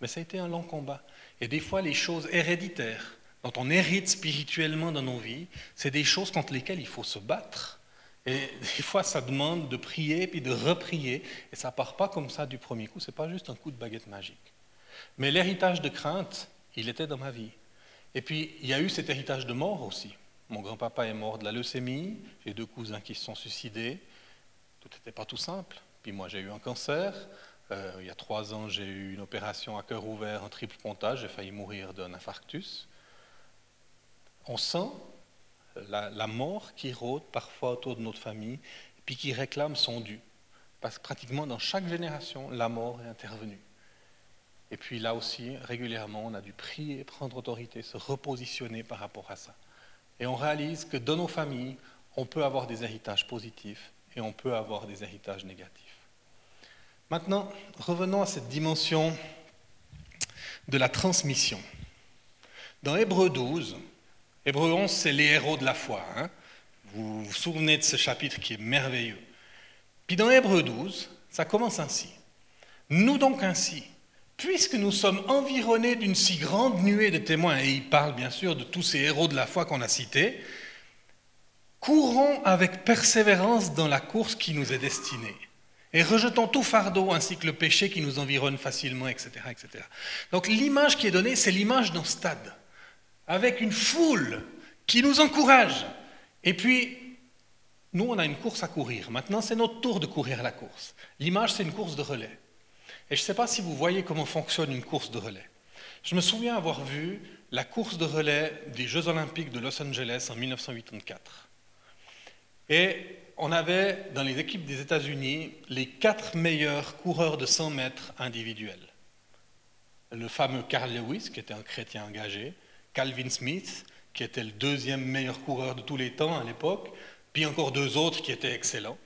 Mais ça a été un long combat. Et des fois, les choses héréditaires dont on hérite spirituellement dans nos vies, c'est des choses contre lesquelles il faut se battre. Et des fois, ça demande de prier puis de reprier. Et ça part pas comme ça du premier coup. C'est pas juste un coup de baguette magique. Mais l'héritage de crainte, il était dans ma vie. Et puis, il y a eu cet héritage de mort aussi. Mon grand-papa est mort de la leucémie, j'ai deux cousins qui se sont suicidés. Tout n'était pas tout simple. Puis moi, j'ai eu un cancer. Euh, il y a trois ans, j'ai eu une opération à cœur ouvert, un triple pontage. J'ai failli mourir d'un infarctus. On sent la, mort qui rôde parfois autour de notre famille, puis qui réclame son dû. Parce que pratiquement dans chaque génération, la mort est intervenue. Et puis là aussi, régulièrement, on a dû prier, prendre autorité, se repositionner par rapport à ça. Et on réalise que dans nos familles, on peut avoir des héritages positifs et on peut avoir des héritages négatifs. Maintenant, revenons à cette dimension de la transmission. Dans Hébreu 12, Hébreu 11, c'est les héros de la foi. Hein. vous vous souvenez de ce chapitre qui est merveilleux. Puis dans Hébreu 12, ça commence ainsi. Nous donc ainsi, puisque nous sommes environnés d'une si grande nuée de témoins, et il parle bien sûr de tous ces héros de la foi qu'on a cités, courons avec persévérance dans la course qui nous est destinée, et rejetons tout fardeau ainsi que le péché qui nous environne facilement, etc. etc. Donc l'image qui est donnée, c'est l'image d'un stade, avec une foule qui nous encourage. Et puis, nous, on a une course à courir. Maintenant, c'est notre tour de courir la course. L'image, c'est une course de relais. Et je ne sais pas si vous voyez comment fonctionne une course de relais. Je me souviens avoir vu la course de relais des Jeux olympiques de Los Angeles en 1984. Et on avait dans les équipes des États-Unis les quatre meilleurs coureurs de 100 mètres individuels. Le fameux Carl Lewis, qui était un chrétien engagé, Calvin Smith, qui était le deuxième meilleur coureur de tous les temps à l'époque, puis encore deux autres qui étaient excellents.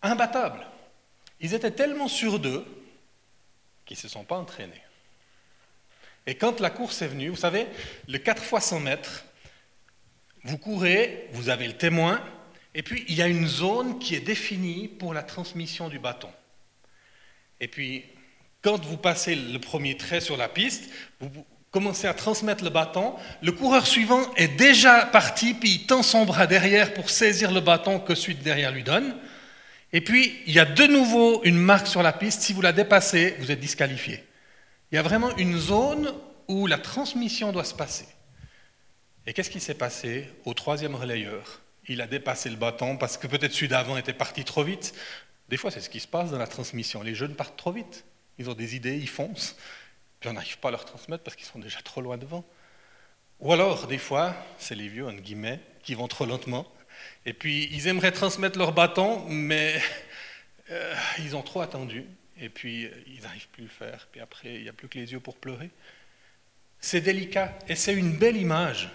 Imbattables. Ils étaient tellement sûrs d'eux qui ne se sont pas entraînés. Et quand la course est venue, vous savez, le 4 fois 100 mètres, vous courez, vous avez le témoin, et puis il y a une zone qui est définie pour la transmission du bâton. Et puis, quand vous passez le premier trait sur la piste, vous commencez à transmettre le bâton, le coureur suivant est déjà parti, puis il tend son bras derrière pour saisir le bâton que de derrière lui donne. Et puis, il y a de nouveau une marque sur la piste. Si vous la dépassez, vous êtes disqualifié. Il y a vraiment une zone où la transmission doit se passer. Et qu'est-ce qui s'est passé au troisième relayeur? Il a dépassé le bâton parce que peut-être celui d'avant était parti trop vite. Des fois, c'est ce qui se passe dans la transmission. Les jeunes partent trop vite. Ils ont des idées, ils foncent. Puis on n'arrive pas à leur transmettre parce qu'ils sont déjà trop loin devant. Ou alors, des fois, c'est les vieux, en guillemets, qui vont trop lentement. Et puis, ils aimeraient transmettre leur bâton, mais euh, ils ont trop attendu. Et puis, ils n'arrivent plus à le faire. Puis après, il n'y a plus que les yeux pour pleurer. C'est délicat. Et c'est une belle image.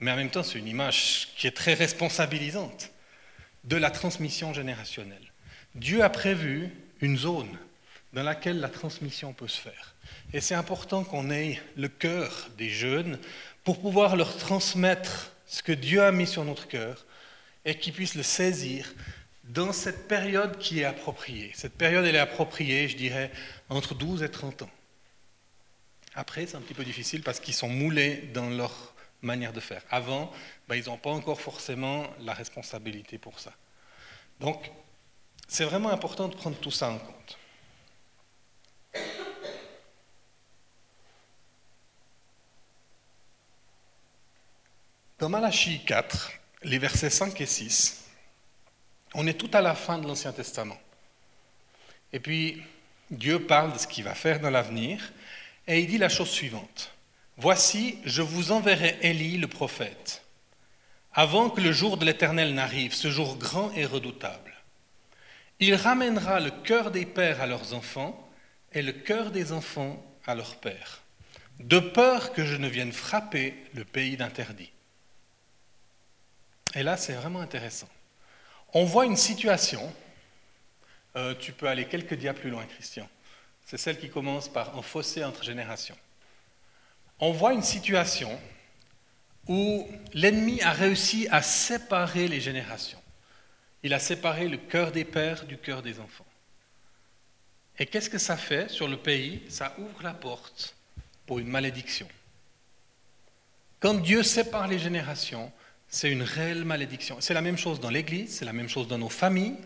Mais en même temps, c'est une image qui est très responsabilisante de la transmission générationnelle. Dieu a prévu une zone dans laquelle la transmission peut se faire. Et c'est important qu'on ait le cœur des jeunes pour pouvoir leur transmettre ce que Dieu a mis sur notre cœur et qu'ils puissent le saisir dans cette période qui est appropriée. Cette période, elle est appropriée, je dirais, entre 12 et 30 ans. Après, c'est un petit peu difficile parce qu'ils sont moulés dans leur manière de faire. Avant, ben, ils n'ont pas encore forcément la responsabilité pour ça. Donc, c'est vraiment important de prendre tout ça en compte. Dans Malachie 4, les versets 5 et 6, on est tout à la fin de l'Ancien Testament. Et puis, Dieu parle de ce qu'il va faire dans l'avenir. Et il dit la chose suivante. Voici, je vous enverrai Élie le prophète, avant que le jour de l'Éternel n'arrive, ce jour grand et redoutable. Il ramènera le cœur des pères à leurs enfants et le cœur des enfants à leurs pères, de peur que je ne vienne frapper le pays d'interdit. Et là, c'est vraiment intéressant. On voit une situation, euh, tu peux aller quelques dias plus loin, Christian, c'est celle qui commence par un fossé entre générations. On voit une situation où l'ennemi a réussi à séparer les générations. Il a séparé le cœur des pères du cœur des enfants. Et qu'est-ce que ça fait sur le pays? Ça ouvre la porte pour une malédiction. Quand Dieu sépare les générations, c'est une réelle malédiction. C'est la même chose dans l'Église, c'est la même chose dans nos familles.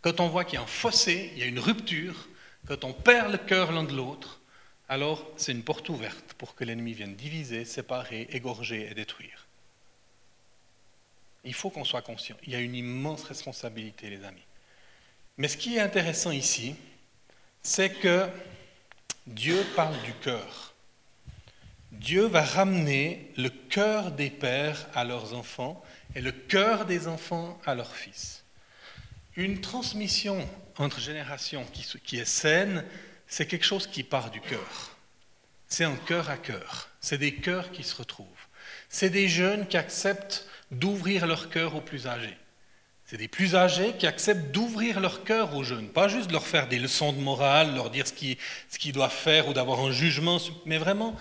Quand on voit qu'il y a un fossé, il y a une rupture, quand on perd le cœur l'un de l'autre, alors c'est une porte ouverte pour que l'ennemi vienne diviser, séparer, égorger et détruire. Il faut qu'on soit conscient. Il y a une immense responsabilité, les amis. Mais ce qui est intéressant ici, c'est que Dieu parle du cœur. Dieu va ramener le cœur des pères à leurs enfants et le cœur des enfants à leurs fils. Une transmission entre générations qui, est saine, c'est quelque chose qui part du cœur. C'est un cœur à cœur. C'est des cœurs qui se retrouvent. C'est des jeunes qui acceptent d'ouvrir leur cœur aux plus âgés. C'est des plus âgés qui acceptent d'ouvrir leur cœur aux jeunes, pas juste de leur faire des leçons de morale, leur dire ce qu'ils doivent faire ou d'avoir un jugement, mais vraiment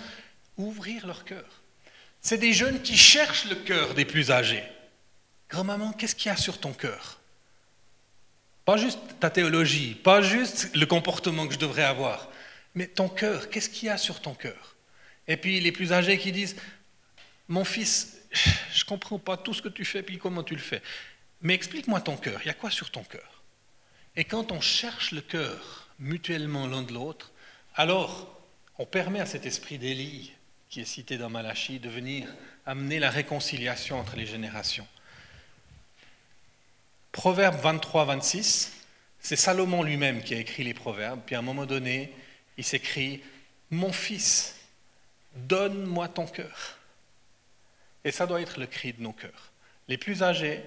ouvrir leur cœur. C'est des jeunes qui cherchent le cœur des plus âgés. Grand-maman, qu'est-ce qu'il y a sur ton cœur? Pas juste ta théologie, pas juste le comportement que je devrais avoir, mais ton cœur, qu'est-ce qu'il y a sur ton cœur? Et puis les plus âgés qui disent, mon fils, je ne comprends pas tout ce que tu fais, puis comment tu le fais. Mais explique-moi ton cœur, il y a quoi sur ton cœur? Et quand on cherche le cœur mutuellement l'un de l'autre, alors on permet à cet esprit d'Élie qui est cité dans Malachie, de venir amener la réconciliation entre les générations. Proverbe 23-26, c'est Salomon lui-même qui a écrit les proverbes, puis à un moment donné, il s'écrit Mon fils, donne-moi ton cœur. Et ça doit être le cri de nos cœurs. Les plus âgés,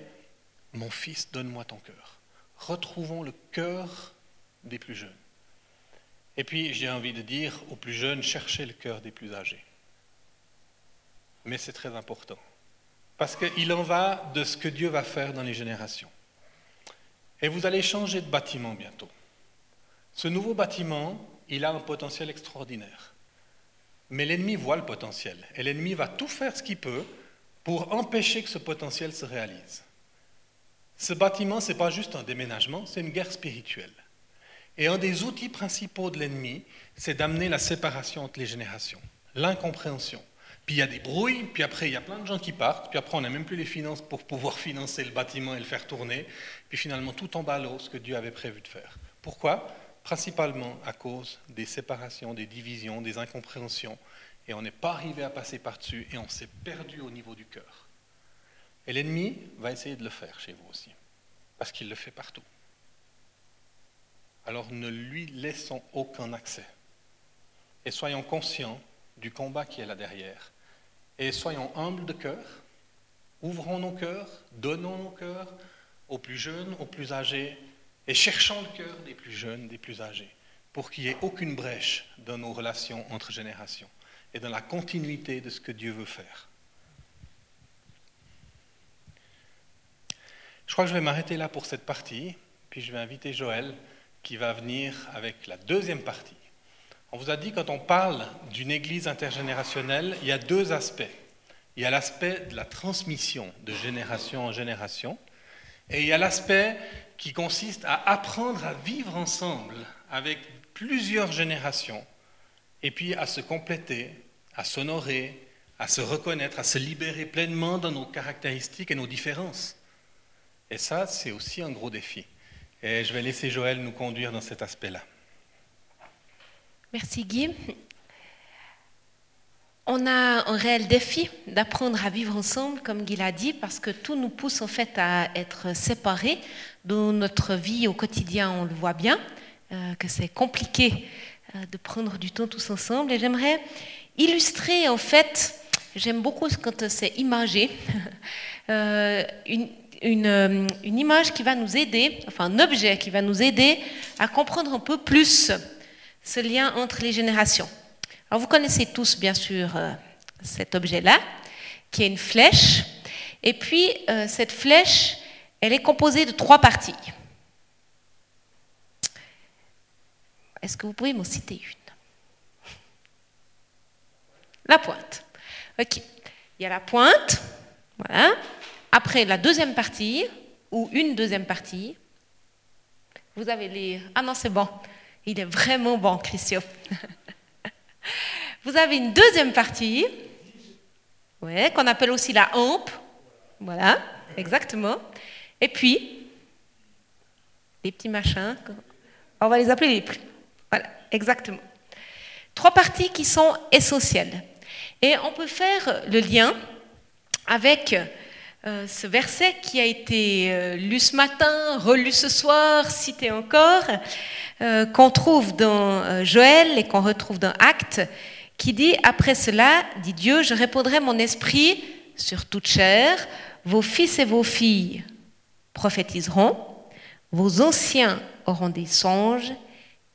Mon fils, donne-moi ton cœur. Retrouvons le cœur des plus jeunes. Et puis, j'ai envie de dire aux plus jeunes, cherchez le cœur des plus âgés mais c'est très important. Parce qu'il en va de ce que Dieu va faire dans les générations. Et vous allez changer de bâtiment bientôt. Ce nouveau bâtiment, il a un potentiel extraordinaire. Mais l'ennemi voit le potentiel. Et l'ennemi va tout faire ce qu'il peut pour empêcher que ce potentiel se réalise. Ce bâtiment, ce n'est pas juste un déménagement, c'est une guerre spirituelle. Et un des outils principaux de l'ennemi, c'est d'amener la séparation entre les générations, l'incompréhension. Puis il y a des brouilles, puis après il y a plein de gens qui partent, puis après on n'a même plus les finances pour pouvoir financer le bâtiment et le faire tourner, puis finalement tout en bas l'eau ce que Dieu avait prévu de faire. Pourquoi? Principalement à cause des séparations, des divisions, des incompréhensions, et on n'est pas arrivé à passer par-dessus, et on s'est perdu au niveau du cœur. Et l'ennemi va essayer de le faire chez vous aussi, parce qu'il le fait partout. Alors ne lui laissons aucun accès, et soyons conscients du combat qui est là derrière et soyons humbles de cœur, ouvrons nos cœurs, donnons nos cœurs aux plus jeunes, aux plus âgés, et cherchons le cœur des plus jeunes, des plus âgés, pour qu'il n'y ait aucune brèche dans nos relations entre générations et dans la continuité de ce que Dieu veut faire. Je crois que je vais m'arrêter là pour cette partie, puis je vais inviter Joël qui va venir avec la deuxième partie. On vous a dit, quand on parle d'une église intergénérationnelle, il y a deux aspects. Il y a l'aspect de la transmission de génération en génération, et il y a l'aspect qui consiste à apprendre à vivre ensemble avec plusieurs générations, et puis à se compléter, à s'honorer, à se reconnaître, à se libérer pleinement dans nos caractéristiques et nos différences. Et ça, c'est aussi un gros défi. Et je vais laisser Joël nous conduire dans cet aspect-là. Merci Guy. On a un réel défi d'apprendre à vivre ensemble, comme Guy l'a dit, parce que tout nous pousse en fait à être séparés. Dans notre vie au quotidien, on le voit bien, euh, que c'est compliqué de prendre du temps tous ensemble et j'aimerais illustrer en fait, j'aime beaucoup quand c'est imagé, une, une, une, image qui va nous aider, enfin un objet qui va nous aider à comprendre un peu plus ce lien entre les générations. Alors vous connaissez tous bien sûr cet objet-là, qui est une flèche. Et puis, euh, cette flèche, elle est composée de trois parties. Est-ce que vous pouvez m'en citer une? La pointe. OK. Il y a la pointe. Voilà. Après, la deuxième partie, ou une deuxième partie. Vous avez les... Ah non, c'est bon. Il est vraiment bon, Christian. Vous avez une deuxième partie ouais, qu'on appelle aussi la hampe. Voilà, exactement. Et puis, les petits machins, on va les appeler les plus. Voilà, exactement. Trois parties qui sont essentielles. Et on peut faire le lien avec euh, ce verset qui a été euh, lu ce matin, relu ce soir, cité encore, euh, qu'on trouve dans Joël et qu'on retrouve dans Actes, qui dit, après cela, dit Dieu, je répondrai mon esprit sur toute chair, vos fils et vos filles prophétiseront, vos anciens auront des songes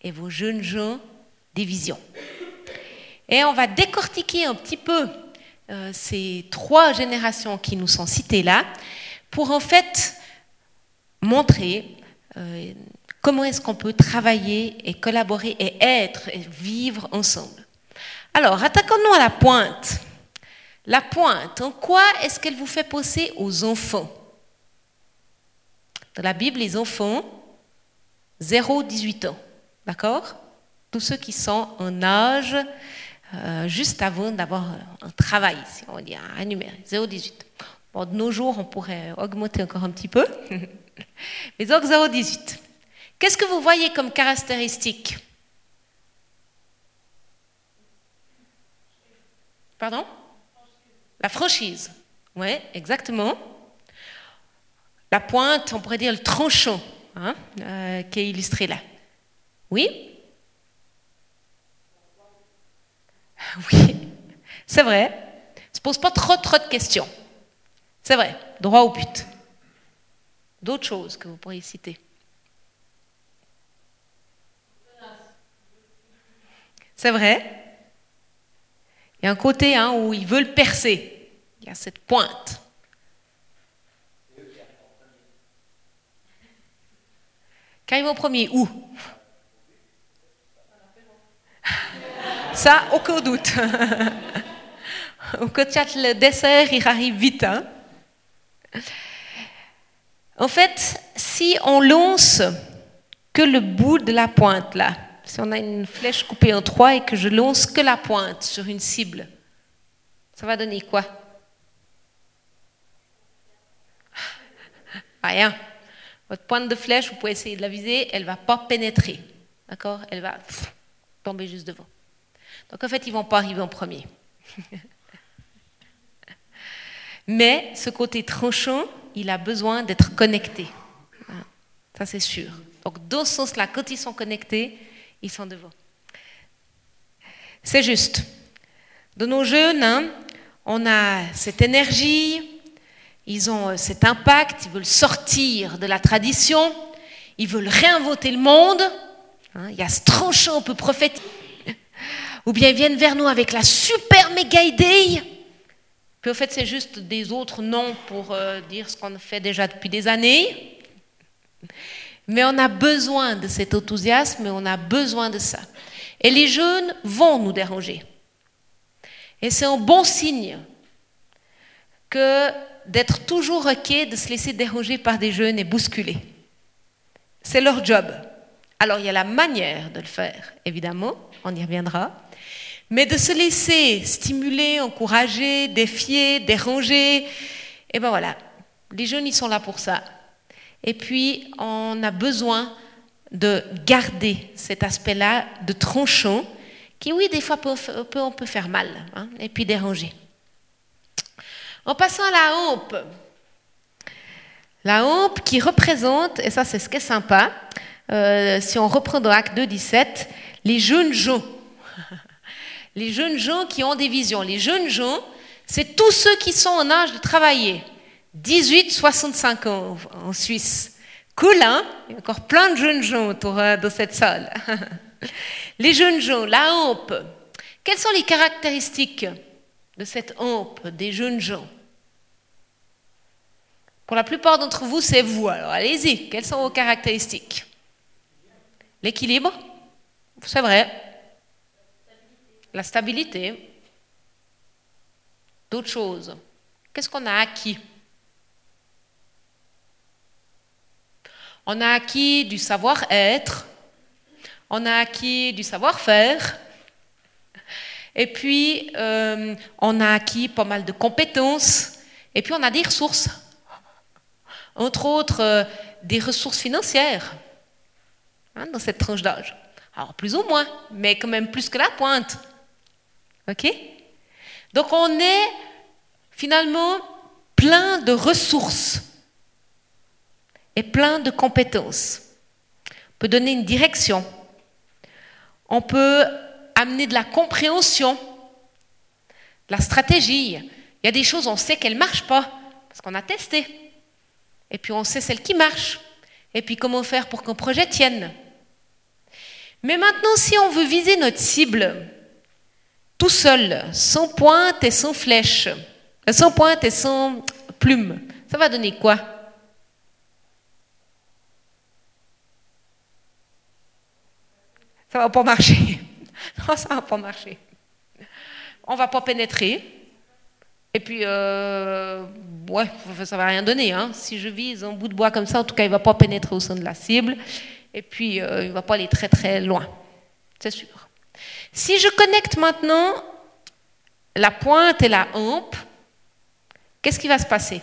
et vos jeunes gens des visions. Et on va décortiquer un petit peu euh, ces trois générations qui nous sont citées là pour en fait montrer euh, comment est-ce qu'on peut travailler et collaborer et être et vivre ensemble. Alors, attaquons-nous à la pointe. La pointe, en quoi est-ce qu'elle vous fait penser aux enfants? Dans la Bible, les enfants, 0-18 ans. D'accord? Tous ceux qui sont en âge euh, juste avant d'avoir un travail, si on dit, un numéro, 0-18. Bon, de nos jours, on pourrait augmenter encore un petit peu. Mais donc 0-18. Qu'est-ce que vous voyez comme caractéristique? Pardon? La franchise. Oui, exactement. La pointe, on pourrait dire le tranchant, hein, euh, qui est illustré là. Oui? Oui, c'est vrai. Ne pose pas trop, trop de questions. C'est vrai, droit au but. D'autres choses que vous pourriez citer C'est vrai. Il y a un côté hein, où ils veulent percer. Il y a cette pointe. Quand ils vont premier, où? Ça, aucun doute. Le dessert, il arrive vite. Hein. En fait, si on lance que le bout de la pointe là, si on a une flèche coupée en trois et que je lance que la pointe sur une cible, ça va donner quoi? Rien. Votre pointe de flèche, vous pouvez essayer de la viser, elle ne va pas pénétrer. D'accord? Elle va tomber juste devant. Donc en fait, ils ne vont pas arriver en premier. Mais ce côté tranchant, il a besoin d'être connecté. Ça, c'est sûr. Donc, dans ce sens-là, quand ils sont connectés, ils sont devant. C'est juste. De nos jeunes, hein, on a cette énergie, ils ont euh, cet impact, ils veulent sortir de la tradition, ils veulent réinventer le monde. Hein, il y a ce tranchant, on peut prophétiser. Ou bien ils viennent vers nous avec la super méga idée. Puis au fait, c'est juste des autres noms pour euh, dire ce qu'on fait déjà depuis des années. Mais on a besoin de cet enthousiasme on a besoin de ça. Et les jeunes vont nous déranger. Et c'est un bon signe que d'être toujours OK, de se laisser déranger par des jeunes et bousculer. C'est leur job. Alors il y a la manière de le faire, évidemment, on y reviendra, mais de se laisser stimuler, encourager, défier, déranger, et eh ben voilà, les jeunes ils sont là pour ça. Et puis, on a besoin de garder cet aspect-là de tranchant, qui, oui, des fois, peut, on peut faire mal, hein, et puis déranger. En passant à la hampe. La hampe qui représente, et ça c'est ce qui est sympa, euh, si on reprend dans Acte 2, 17, les jeunes gens. Les jeunes gens qui ont des visions. Les jeunes gens, c'est tous ceux qui sont en âge de travailler. 18-65 ans en Suisse. Cool, hein? Il y a encore plein de jeunes gens autour de cette salle. les jeunes gens, la hampe. Quelles sont les caractéristiques de cette hampe des jeunes gens? Pour la plupart d'entre vous, c'est vous. Alors allez-y, quelles sont vos caractéristiques? L'équilibre, c'est vrai. La stabilité. D'autres choses. Qu'est-ce qu'on a acquis? On a acquis du savoir-être, on a acquis du savoir-faire, et puis euh, on a acquis pas mal de compétences, et puis on a des ressources, entre autres euh, des ressources financières hein, dans cette tranche d'âge. Alors plus ou moins, mais quand même plus que la pointe. Donc on est finalement plein de ressources et plein de compétences. On peut donner une direction. On peut amener de la compréhension, de la stratégie. Il y a des choses, on sait qu'elles ne marchent pas, parce qu'on a testé. Et puis on sait celles qui marchent. Et puis comment faire pour qu'un projet tienne. Mais maintenant, si on veut viser notre cible tout seul, sans pointe et sans flèche, sans pointe et sans plume, ça va donner quoi? Ça va pas marcher. Non, ça va pas marcher. On va pas pénétrer. Et puis, euh, ouais, ça va rien donner. Hein. Si je vise un bout de bois comme ça, en tout cas, il va pas pénétrer au sein de la cible. Et puis, euh, il va pas aller très très loin. C'est sûr. Si je connecte maintenant la pointe et la hampe, qu'est-ce qui va se passer?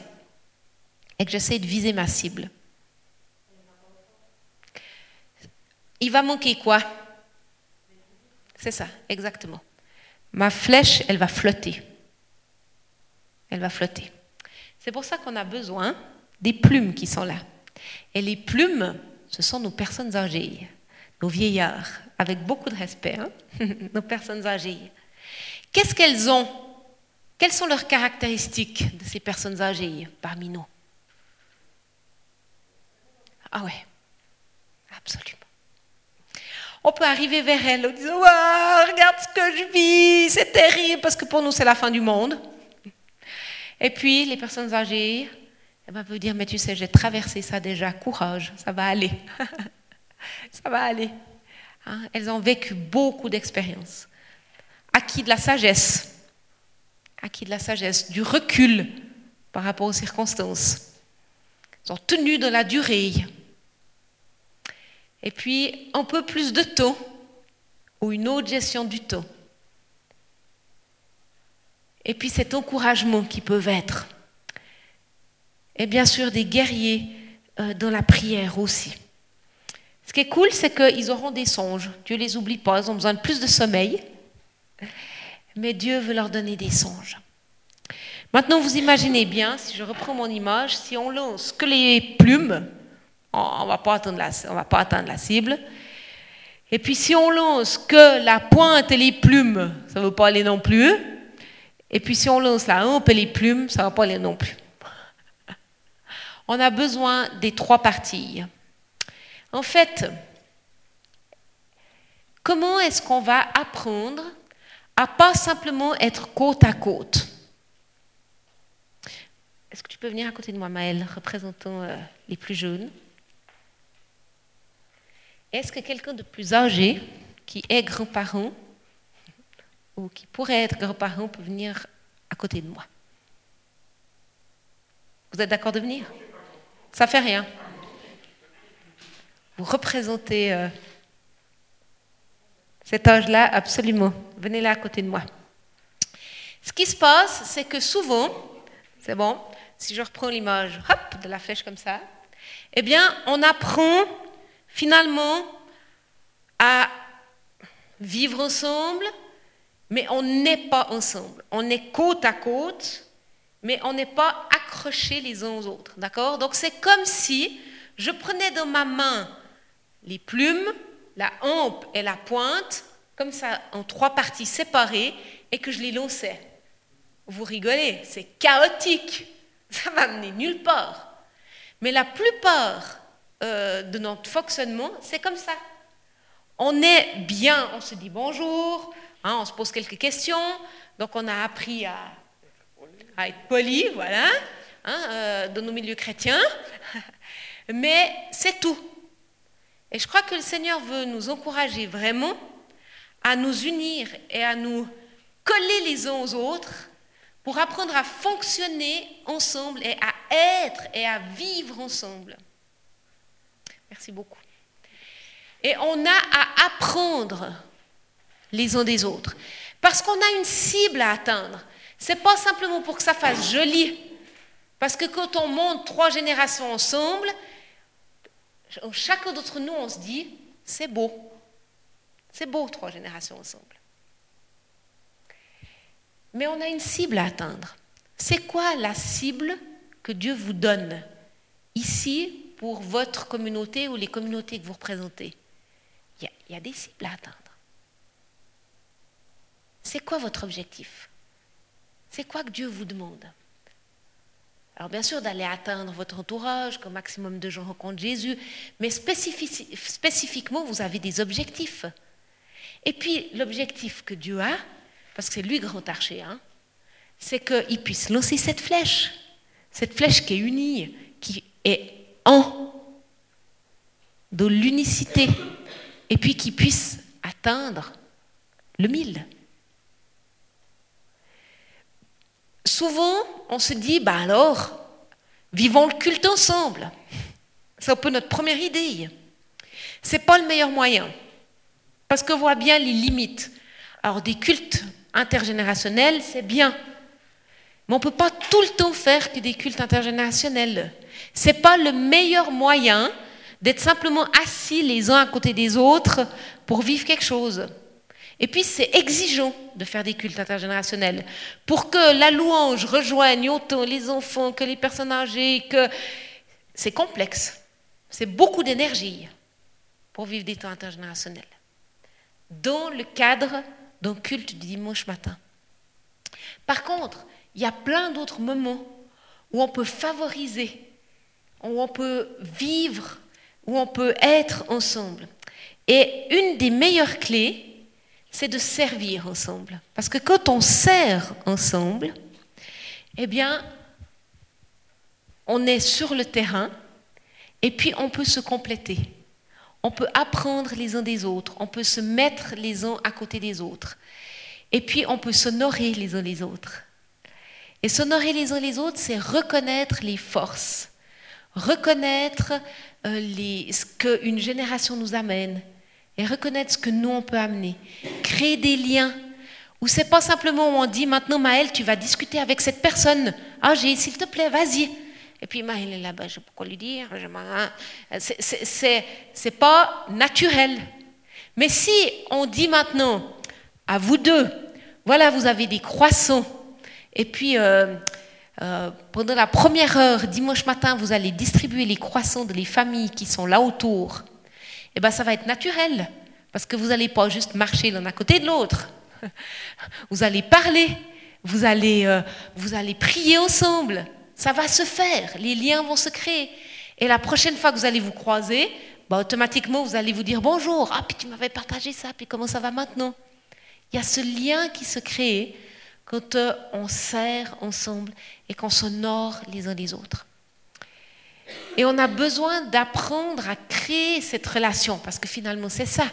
Et que j'essaie de viser ma cible. Il va manquer quoi? C'est ça, exactement. Ma flèche, elle va flotter. Elle va flotter. C'est pour ça qu'on a besoin des plumes qui sont là. Et les plumes, ce sont nos personnes âgées, nos vieillards, avec beaucoup de respect, hein. nos personnes âgées. Qu'est-ce qu'elles ont? Quelles sont leurs caractéristiques de ces personnes âgées parmi nous? Ah ouais, absolument on peut arriver vers elle en disant Regarde ce que je vis, c'est terrible, parce que pour nous, c'est la fin du monde. Et puis, les personnes âgées, elles peuvent dire Mais tu sais, j'ai traversé ça déjà, courage, ça va aller. ça va aller. Hein, elles ont vécu beaucoup d'expériences, acquis de la sagesse, acquis de la sagesse, du recul par rapport aux circonstances. Elles ont tenu de la durée. Et puis, un peu plus de taux ou une autre gestion du taux. Et puis cet encouragement qui peuvent être. Et bien sûr des guerriers euh, dans la prière aussi. Ce qui est cool, c'est qu'ils auront des songes. Dieu les oublie pas, ils ont besoin de plus de sommeil. Mais Dieu veut leur donner des songes. Maintenant, vous imaginez bien, si je reprends mon image, si on lance que les plumes, on ne va, pas atteindre la, cible. Et puis si on lance que la pointe et les plumes, ça ne va pas aller non plus. Et puis si on lance la hampe et les plumes, ça ne va pas aller non plus. On a besoin des trois parties. En fait, comment est-ce qu'on va apprendre à pas simplement être côte à côte? Est-ce que tu peux venir à côté de moi, Maëlle, représentant euh, les plus jeunes? Est-ce que quelqu'un de plus âgé, qui est grand-parent, ou qui pourrait être grand-parent, peut venir à côté de moi? Vous êtes d'accord de venir? Ça fait rien. Vous représentez euh, cet âge-là absolument. Venez là à côté de moi. Ce qui se passe, c'est que souvent, c'est bon, si je reprends l'image, hop, de la flèche comme ça, eh bien, on apprend finalement à vivre ensemble, mais on n'est pas ensemble. On est côte à côte, mais on n'est pas accrochés les uns aux autres. D'accord? Donc c'est comme si je prenais dans ma main les plumes la hampe et la pointe, comme ça, en trois parties séparées, et que je les lançais. Vous rigolez, c'est chaotique. Ça va mener nulle part. Mais la plupart euh, de notre fonctionnement, c'est comme ça. On est bien, on se dit bonjour, hein, on se pose quelques questions, donc on a appris à, être poli, voilà, hein, euh, dans nos milieux chrétiens, mais c'est tout. Et je crois que le Seigneur veut nous encourager vraiment à nous unir et à nous coller les uns aux autres pour apprendre à fonctionner ensemble et à être et à vivre ensemble. Merci beaucoup. Et on a à apprendre les uns des autres. Parce qu'on a une cible à atteindre. Ce n'est pas simplement pour que ça fasse joli. Parce que quand on monte trois générations ensemble, chacun d'entre nous, on se dit, c'est beau. C'est beau, trois générations ensemble. Mais on a une cible à atteindre. C'est quoi la cible que Dieu vous donne ici pour votre communauté ou les communautés que vous représentez? Il y, a des cibles à atteindre. C'est quoi votre objectif? C'est quoi que Dieu vous demande? Alors bien sûr d'aller atteindre votre entourage, qu'un maximum de gens rencontrent Jésus, mais spécifiquement, vous avez des objectifs. Et puis l'objectif que Dieu a, parce que c'est lui grand archer, c'est qu'il puisse lancer cette flèche, cette flèche qui est unie, qui est en, de l'unicité, et puis qui puisse atteindre le mille. Souvent, on se dit, bah alors, vivons le culte ensemble. C'est un peu notre première idée. Ce n'est pas le meilleur moyen, parce qu'on voit bien les limites. Alors, des cultes intergénérationnel, c'est bien. Mais on peut pas tout le temps faire que des cultes intergénérationnels. Ce n'est pas le meilleur moyen d'être simplement assis les uns à côté des autres pour vivre quelque chose. Et puis c'est exigeant de faire des cultes intergénérationnels. Pour que la louange rejoigne autant les enfants que les personnes âgées, que c'est complexe. C'est beaucoup d'énergie pour vivre des temps intergénérationnels. Dans le cadre d'un culte du dimanche matin. Par contre, il y a plein d'autres moments où on peut favoriser, où on peut vivre, où on peut être ensemble. Et une des meilleures clés, c'est de servir ensemble. Parce que quand on sert ensemble, eh bien, on est sur le terrain et puis on peut se compléter. On peut apprendre les uns des autres, on peut se mettre les uns à côté des autres. Et puis on peut s'honorer les uns les autres. Et s'honorer les uns les autres, c'est reconnaître les forces, reconnaître euh, ce qu'une génération nous amène et reconnaître ce que nous on peut amener. Créer des liens où c'est pas simplement où on dit maintenant Maëlle, tu vas discuter avec cette personne. Ah, j'ai, s'il te plaît, vas-y. Et puis, il est là-bas, je sais pas quoi lui dire. C'est pas naturel. Mais si on dit maintenant à vous deux, voilà, vous avez des croissants, et puis euh, euh, pendant la première heure, dimanche matin, vous allez distribuer les croissants de les familles qui sont là autour, eh bien ça va être naturel, parce que vous n'allez pas juste marcher l'un à côté de l'autre. Vous allez parler, vous allez, euh, vous allez prier ensemble, ça va se faire, les liens vont se créer. Et la prochaine fois que vous allez vous croiser, bah, automatiquement, vous allez vous dire bonjour, ah, puis tu m'avais partagé ça, puis comment ça va maintenant? Il y a ce lien qui se crée quand euh, on sert ensemble et qu'on s'honore les uns les autres. Et on a besoin d'apprendre à créer cette relation, parce que finalement, c'est ça.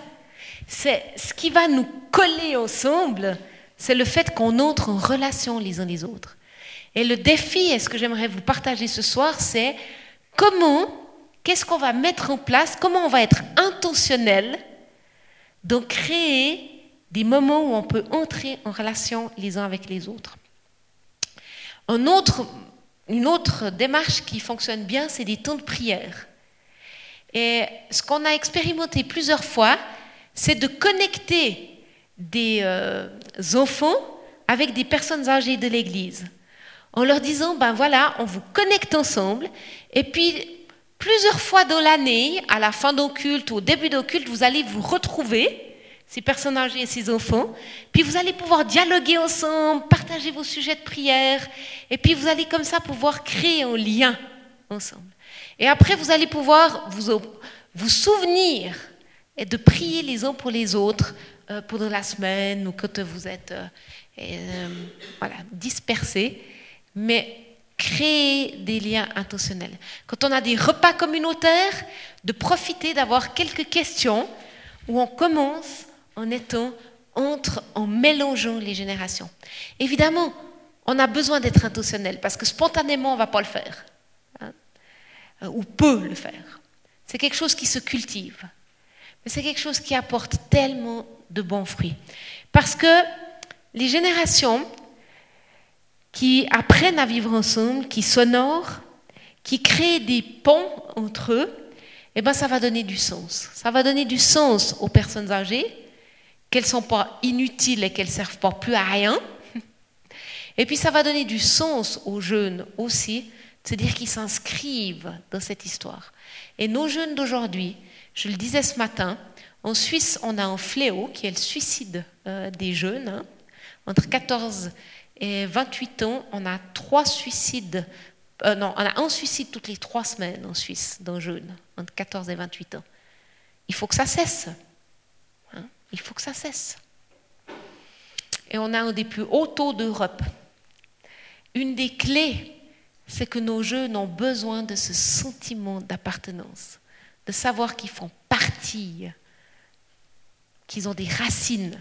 C'est ce qui va nous coller ensemble, c'est le fait qu'on entre en relation les uns les autres. Et le défi, et ce que j'aimerais vous partager ce soir, c'est comment, qu'est-ce qu'on va mettre en place, comment on va être intentionnel dans créer des moments où on peut entrer en relation les uns avec les autres. Une autre démarche qui fonctionne bien, c'est des temps de prière. Et ce qu'on a expérimenté plusieurs fois, c'est de connecter des euh, enfants avec des personnes âgées de l'Église. En leur disant, ben voilà, on vous connecte ensemble, et puis plusieurs fois dans l'année, à la fin d'un culte au début d'un culte, vous allez vous retrouver, ces personnes âgées et ces enfants, puis vous allez pouvoir dialoguer ensemble, partager vos sujets de prière, et puis vous allez comme ça pouvoir créer un lien ensemble. Et après, vous allez pouvoir vous, vous souvenir et de prier les uns pour les autres euh, pendant la semaine ou quand vous êtes euh, euh, voilà, dispersés. Mais créer des liens intentionnels. Quand on a des repas communautaires, de profiter d'avoir quelques questions où on commence en étant entre, en mélangeant les générations. Évidemment, on a besoin d'être intentionnel parce que spontanément, on ne va pas le faire. Hein, ou peut le faire. C'est quelque chose qui se cultive. Mais c'est quelque chose qui apporte tellement de bons fruits. Parce que les générations qui apprennent à vivre ensemble, qui s'honorent, qui créent des ponts entre eux, eh ben, ça va donner du sens. Ça va donner du sens aux personnes âgées, qu'elles ne sont pas inutiles et qu'elles ne servent pas plus à rien. Et puis ça va donner du sens aux jeunes aussi, c'est-à-dire qu'ils s'inscrivent dans cette histoire. Et nos jeunes d'aujourd'hui, je le disais ce matin, en Suisse, on a un fléau qui est le suicide euh, des jeunes. Hein. Entre 14 et 28 ans, on a trois suicides. Euh, non, on a un suicide toutes les trois semaines en Suisse d'un jeune, entre 14 et 28 ans. Il faut que ça cesse. Il faut que ça cesse. Et on a un des plus hauts taux d'Europe. Une des clés, c'est que nos jeunes ont besoin de ce sentiment d'appartenance, de savoir qu'ils font partie, qu'ils ont des racines.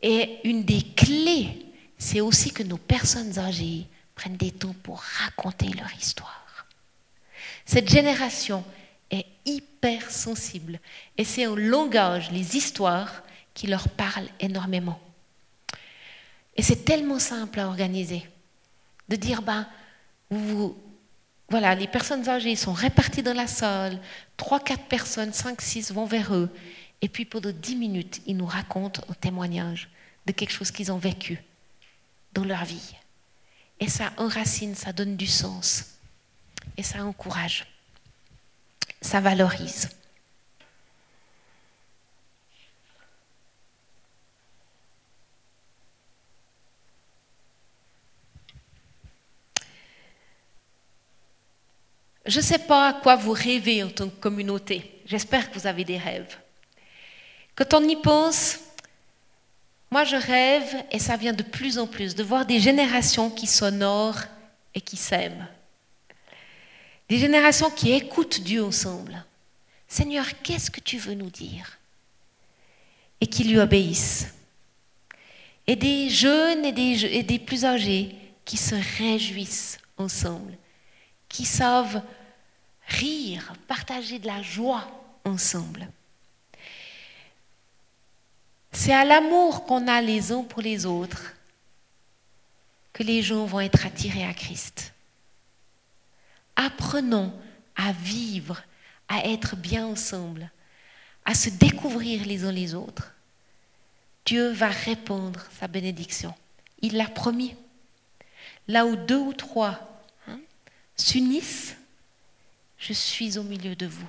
Et une des clés c'est aussi que nos personnes âgées prennent des temps pour raconter leur histoire. Cette génération est hyper sensible et c'est un langage, les histoires, qui leur parlent énormément. Et c'est tellement simple à organiser de dire, ben, vous, voilà, les personnes âgées sont réparties dans la salle, trois, quatre personnes, cinq, six vont vers eux, et puis pendant dix minutes, ils nous racontent un témoignage de quelque chose qu'ils ont vécu dans leur vie. Et ça enracine, ça donne du sens. Et ça encourage. Ça valorise. Je ne sais pas à quoi vous rêvez en tant que communauté. J'espère que vous avez des rêves. Quand on y pense, moi, je rêve, et ça vient de plus en plus, de voir des générations qui s'honorent et qui s'aiment. Des générations qui écoutent Dieu ensemble. Seigneur, qu'est-ce que tu veux nous dire? Et qui lui obéissent. Et des jeunes et des, plus âgés qui se réjouissent ensemble, qui savent rire, partager de la joie ensemble. C'est à l'amour qu'on a les uns pour les autres que les gens vont être attirés à Christ. Apprenons à vivre, à être bien ensemble, à se découvrir les uns les autres. Dieu va répondre sa bénédiction. Il l'a promis. Là où deux ou trois hein, s'unissent, je suis au milieu de vous.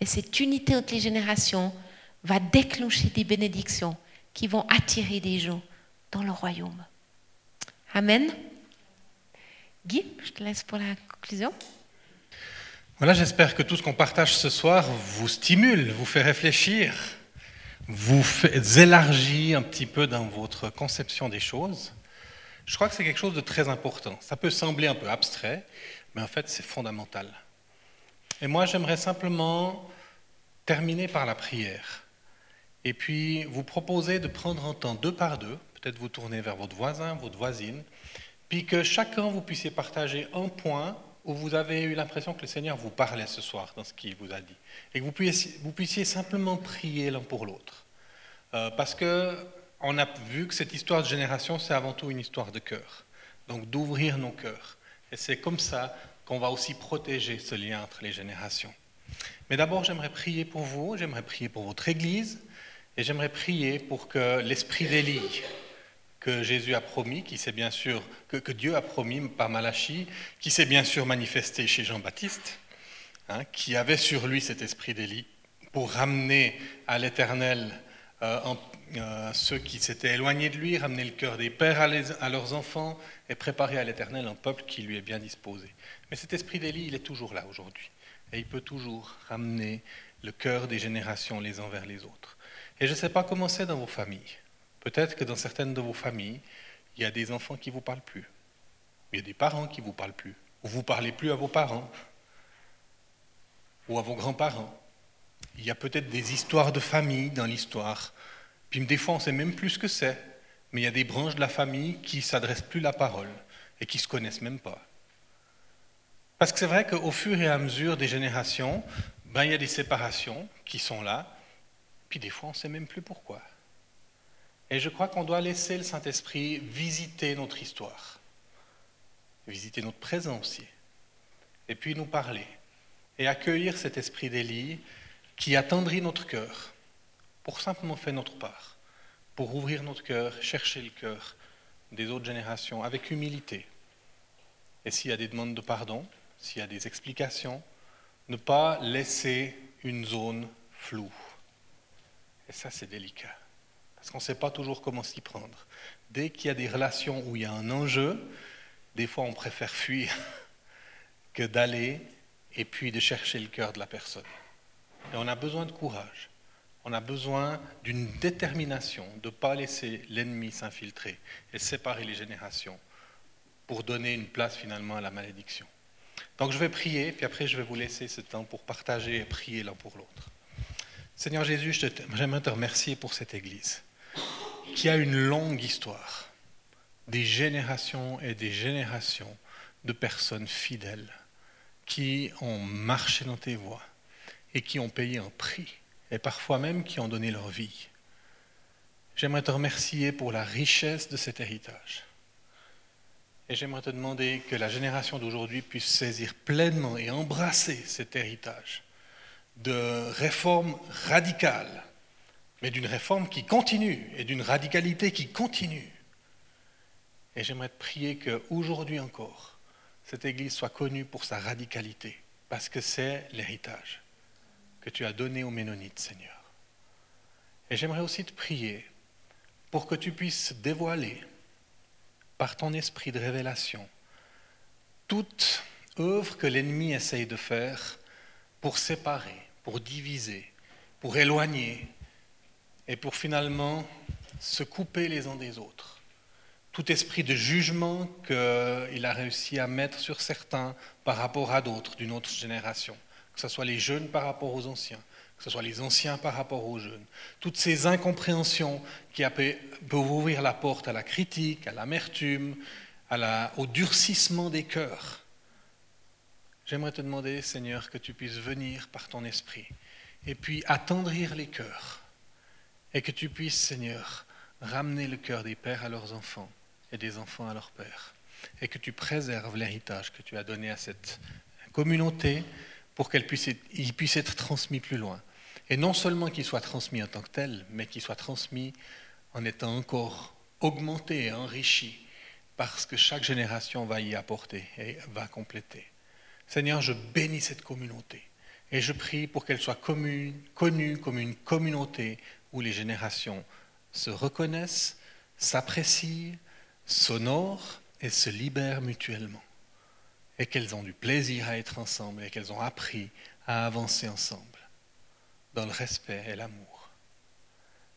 Et cette unité entre les générations va déclencher des bénédictions qui vont attirer des gens dans le royaume. Amen. Guy, je te laisse pour la Voilà, j'espère que tout ce qu'on partage ce soir vous stimule, vous fait réfléchir, vous fait élargir un petit peu dans votre conception des choses. Je crois que c'est quelque chose de très important. Ça peut sembler un peu abstrait, mais en fait c'est fondamental. Et moi j'aimerais simplement terminer par la prière. Et puis, vous proposez de prendre un temps deux par deux, peut-être vous tourner vers votre voisin, votre voisine, puis que chacun vous puissiez partager un point où vous avez eu l'impression que le Seigneur vous parlait ce soir dans ce qu'il vous a dit. Et que vous puissiez, simplement prier l'un pour l'autre. Euh, parce que on a vu que cette histoire de génération, c'est avant tout une histoire de cœur. Donc d'ouvrir nos cœurs. Et c'est comme ça qu'on va aussi protéger ce lien entre les générations. Mais d'abord, j'aimerais prier pour vous, j'aimerais prier pour votre Église, et j'aimerais prier pour que l'esprit d'Élie, que Jésus a promis, qui s'est bien sûr, que, Dieu a promis par Malachie, qui s'est bien sûr manifesté chez Jean-Baptiste, hein, qui avait sur lui cet esprit d'Élie, pour ramener à l'Éternel euh, euh, ceux qui s'étaient éloignés de lui, ramener le cœur des pères à, leurs enfants et préparer à l'Éternel un peuple qui lui est bien disposé. Mais cet esprit d'Élie, il est toujours là aujourd'hui. Et il peut toujours ramener le cœur des générations les uns vers les autres. Et je ne sais pas comment c'est dans vos familles. Peut-être que dans certaines de vos familles, il y a des enfants qui ne vous parlent plus. Il y a des parents qui ne vous parlent plus. Ou vous ne parlez plus à vos parents. Ou à vos grands-parents. Il y a peut-être des histoires de famille dans l'histoire. Puis des fois, on ne sait même plus ce que c'est. Mais il y a des branches de la famille qui ne s'adressent plus la parole et qui ne se connaissent même pas. Parce que c'est vrai qu'au fur et à mesure des générations, ben, il y a des séparations qui sont là, puis des fois on ne sait même plus pourquoi. Et je crois qu'on doit laisser le Saint-Esprit visiter notre histoire, visiter notre présent aussi, et puis nous parler, et accueillir cet esprit d'Élie qui attendrit notre cœur pour simplement faire notre part, pour ouvrir notre cœur, chercher le cœur des autres générations avec humilité. Et s'il y a des demandes de pardon, s'il y a des explications, ne pas laisser une zone floue. Et ça, c'est délicat, parce qu'on ne sait pas toujours comment s'y prendre. Dès qu'il y a des relations où il y a un enjeu, des fois on préfère fuir que d'aller et puis de chercher le cœur de la personne. Et on a besoin de courage. On a besoin d'une détermination de ne pas laisser l'ennemi s'infiltrer et séparer les générations pour donner une place finalement à la malédiction. Donc je vais prier, puis après je vais vous laisser ce temps pour partager et prier l'un pour l'autre. Seigneur Jésus, j'aimerais te remercier pour cette Église qui a une longue histoire, des générations et des générations de personnes fidèles qui ont marché dans tes voies et qui ont payé un prix, et parfois même qui ont donné leur vie. J'aimerais te remercier pour la richesse de cet héritage. Et j'aimerais te demander que la génération d'aujourd'hui puisse saisir pleinement et embrasser cet héritage de réforme radicale, mais d'une réforme qui continue et d'une radicalité qui continue. Et j'aimerais te prier qu'aujourd'hui encore, cette Église soit connue pour sa radicalité, parce que c'est l'héritage que tu as donné aux Ménonites, Seigneur. Et j'aimerais aussi te prier pour que tu puisses dévoiler par ton esprit de révélation toute œuvre que l'ennemi essaye de faire pour séparer, pour diviser, pour éloigner et pour finalement se couper les uns des autres. Tout esprit de jugement qu'il a réussi à mettre sur certains par rapport à d'autres d'une autre génération, que ce soit les jeunes par rapport aux anciens, que ce soit les anciens par rapport aux jeunes. Toutes ces incompréhensions qui peuvent ouvrir la porte à la critique, à l'amertume, au durcissement des cœurs. J'aimerais te demander, Seigneur, que tu puisses venir par ton esprit et puis attendrir les cœurs et que tu puisses, Seigneur, ramener le cœur des pères à leurs enfants et des enfants à leurs pères et que tu préserves l'héritage que tu as donné à cette communauté pour qu'il puisse, puisse être transmis plus loin. Et non seulement qu'il soit transmis en tant que tel, mais qu'il soit transmis en étant encore augmenté et enrichi, parce que chaque génération va y apporter et va compléter. Seigneur, je bénis cette communauté et je prie pour qu'elle soit connue comme une communauté où les générations se reconnaissent, s'apprécient, s'honorent et se libèrent mutuellement. Et qu'elles ont du plaisir à être ensemble et qu'elles ont appris à avancer ensemble dans le respect et l'amour.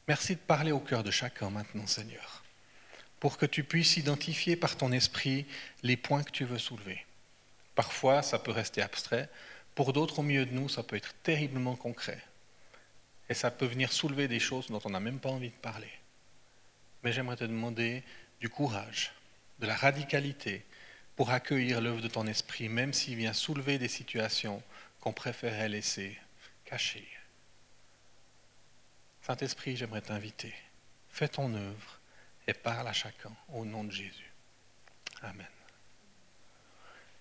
Merci de parler au cœur de chacun maintenant, Seigneur, pour que tu puisses identifier par ton esprit les points que tu veux soulever. Parfois, ça peut rester abstrait, pour d'autres au milieu de nous, ça peut être terriblement concret. Et ça peut venir soulever des choses dont on n'a même pas envie de parler. Mais j'aimerais te demander du courage, de la radicalité pour accueillir l'œuvre de ton esprit, même s'il vient soulever des situations qu'on préférait laisser cachées. Saint-Esprit, j'aimerais t'inviter. Fais ton œuvre et parle à chacun au nom de Jésus. Amen.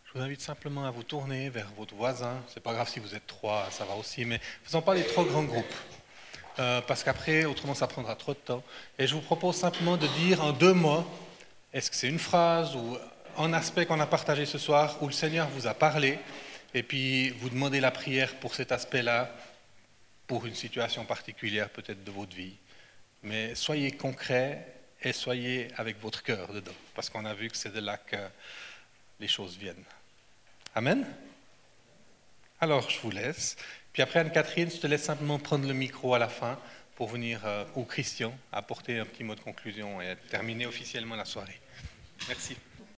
Je vous invite simplement à vous tourner vers votre voisin. C'est pas grave si vous êtes trois, ça va aussi, mais faisons pas les trop grands groupes. Euh, parce qu'après, autrement, ça prendra trop de temps. Et je vous propose simplement de dire en deux mots, est-ce que c'est une phrase ou un aspect qu'on a partagé ce soir où le Seigneur vous a parlé et puis vous demandez la prière pour cet aspect-là, pour une situation particulière peut-être de votre vie. Mais soyez concret et soyez avec votre cœur dedans, parce qu'on a vu que c'est de là que les choses viennent. Amen Alors, je vous laisse. Puis après, Anne-Catherine, je te laisse simplement prendre le micro à la fin pour venir, ou Christian, apporter un petit mot de conclusion et terminer officiellement la soirée. Merci.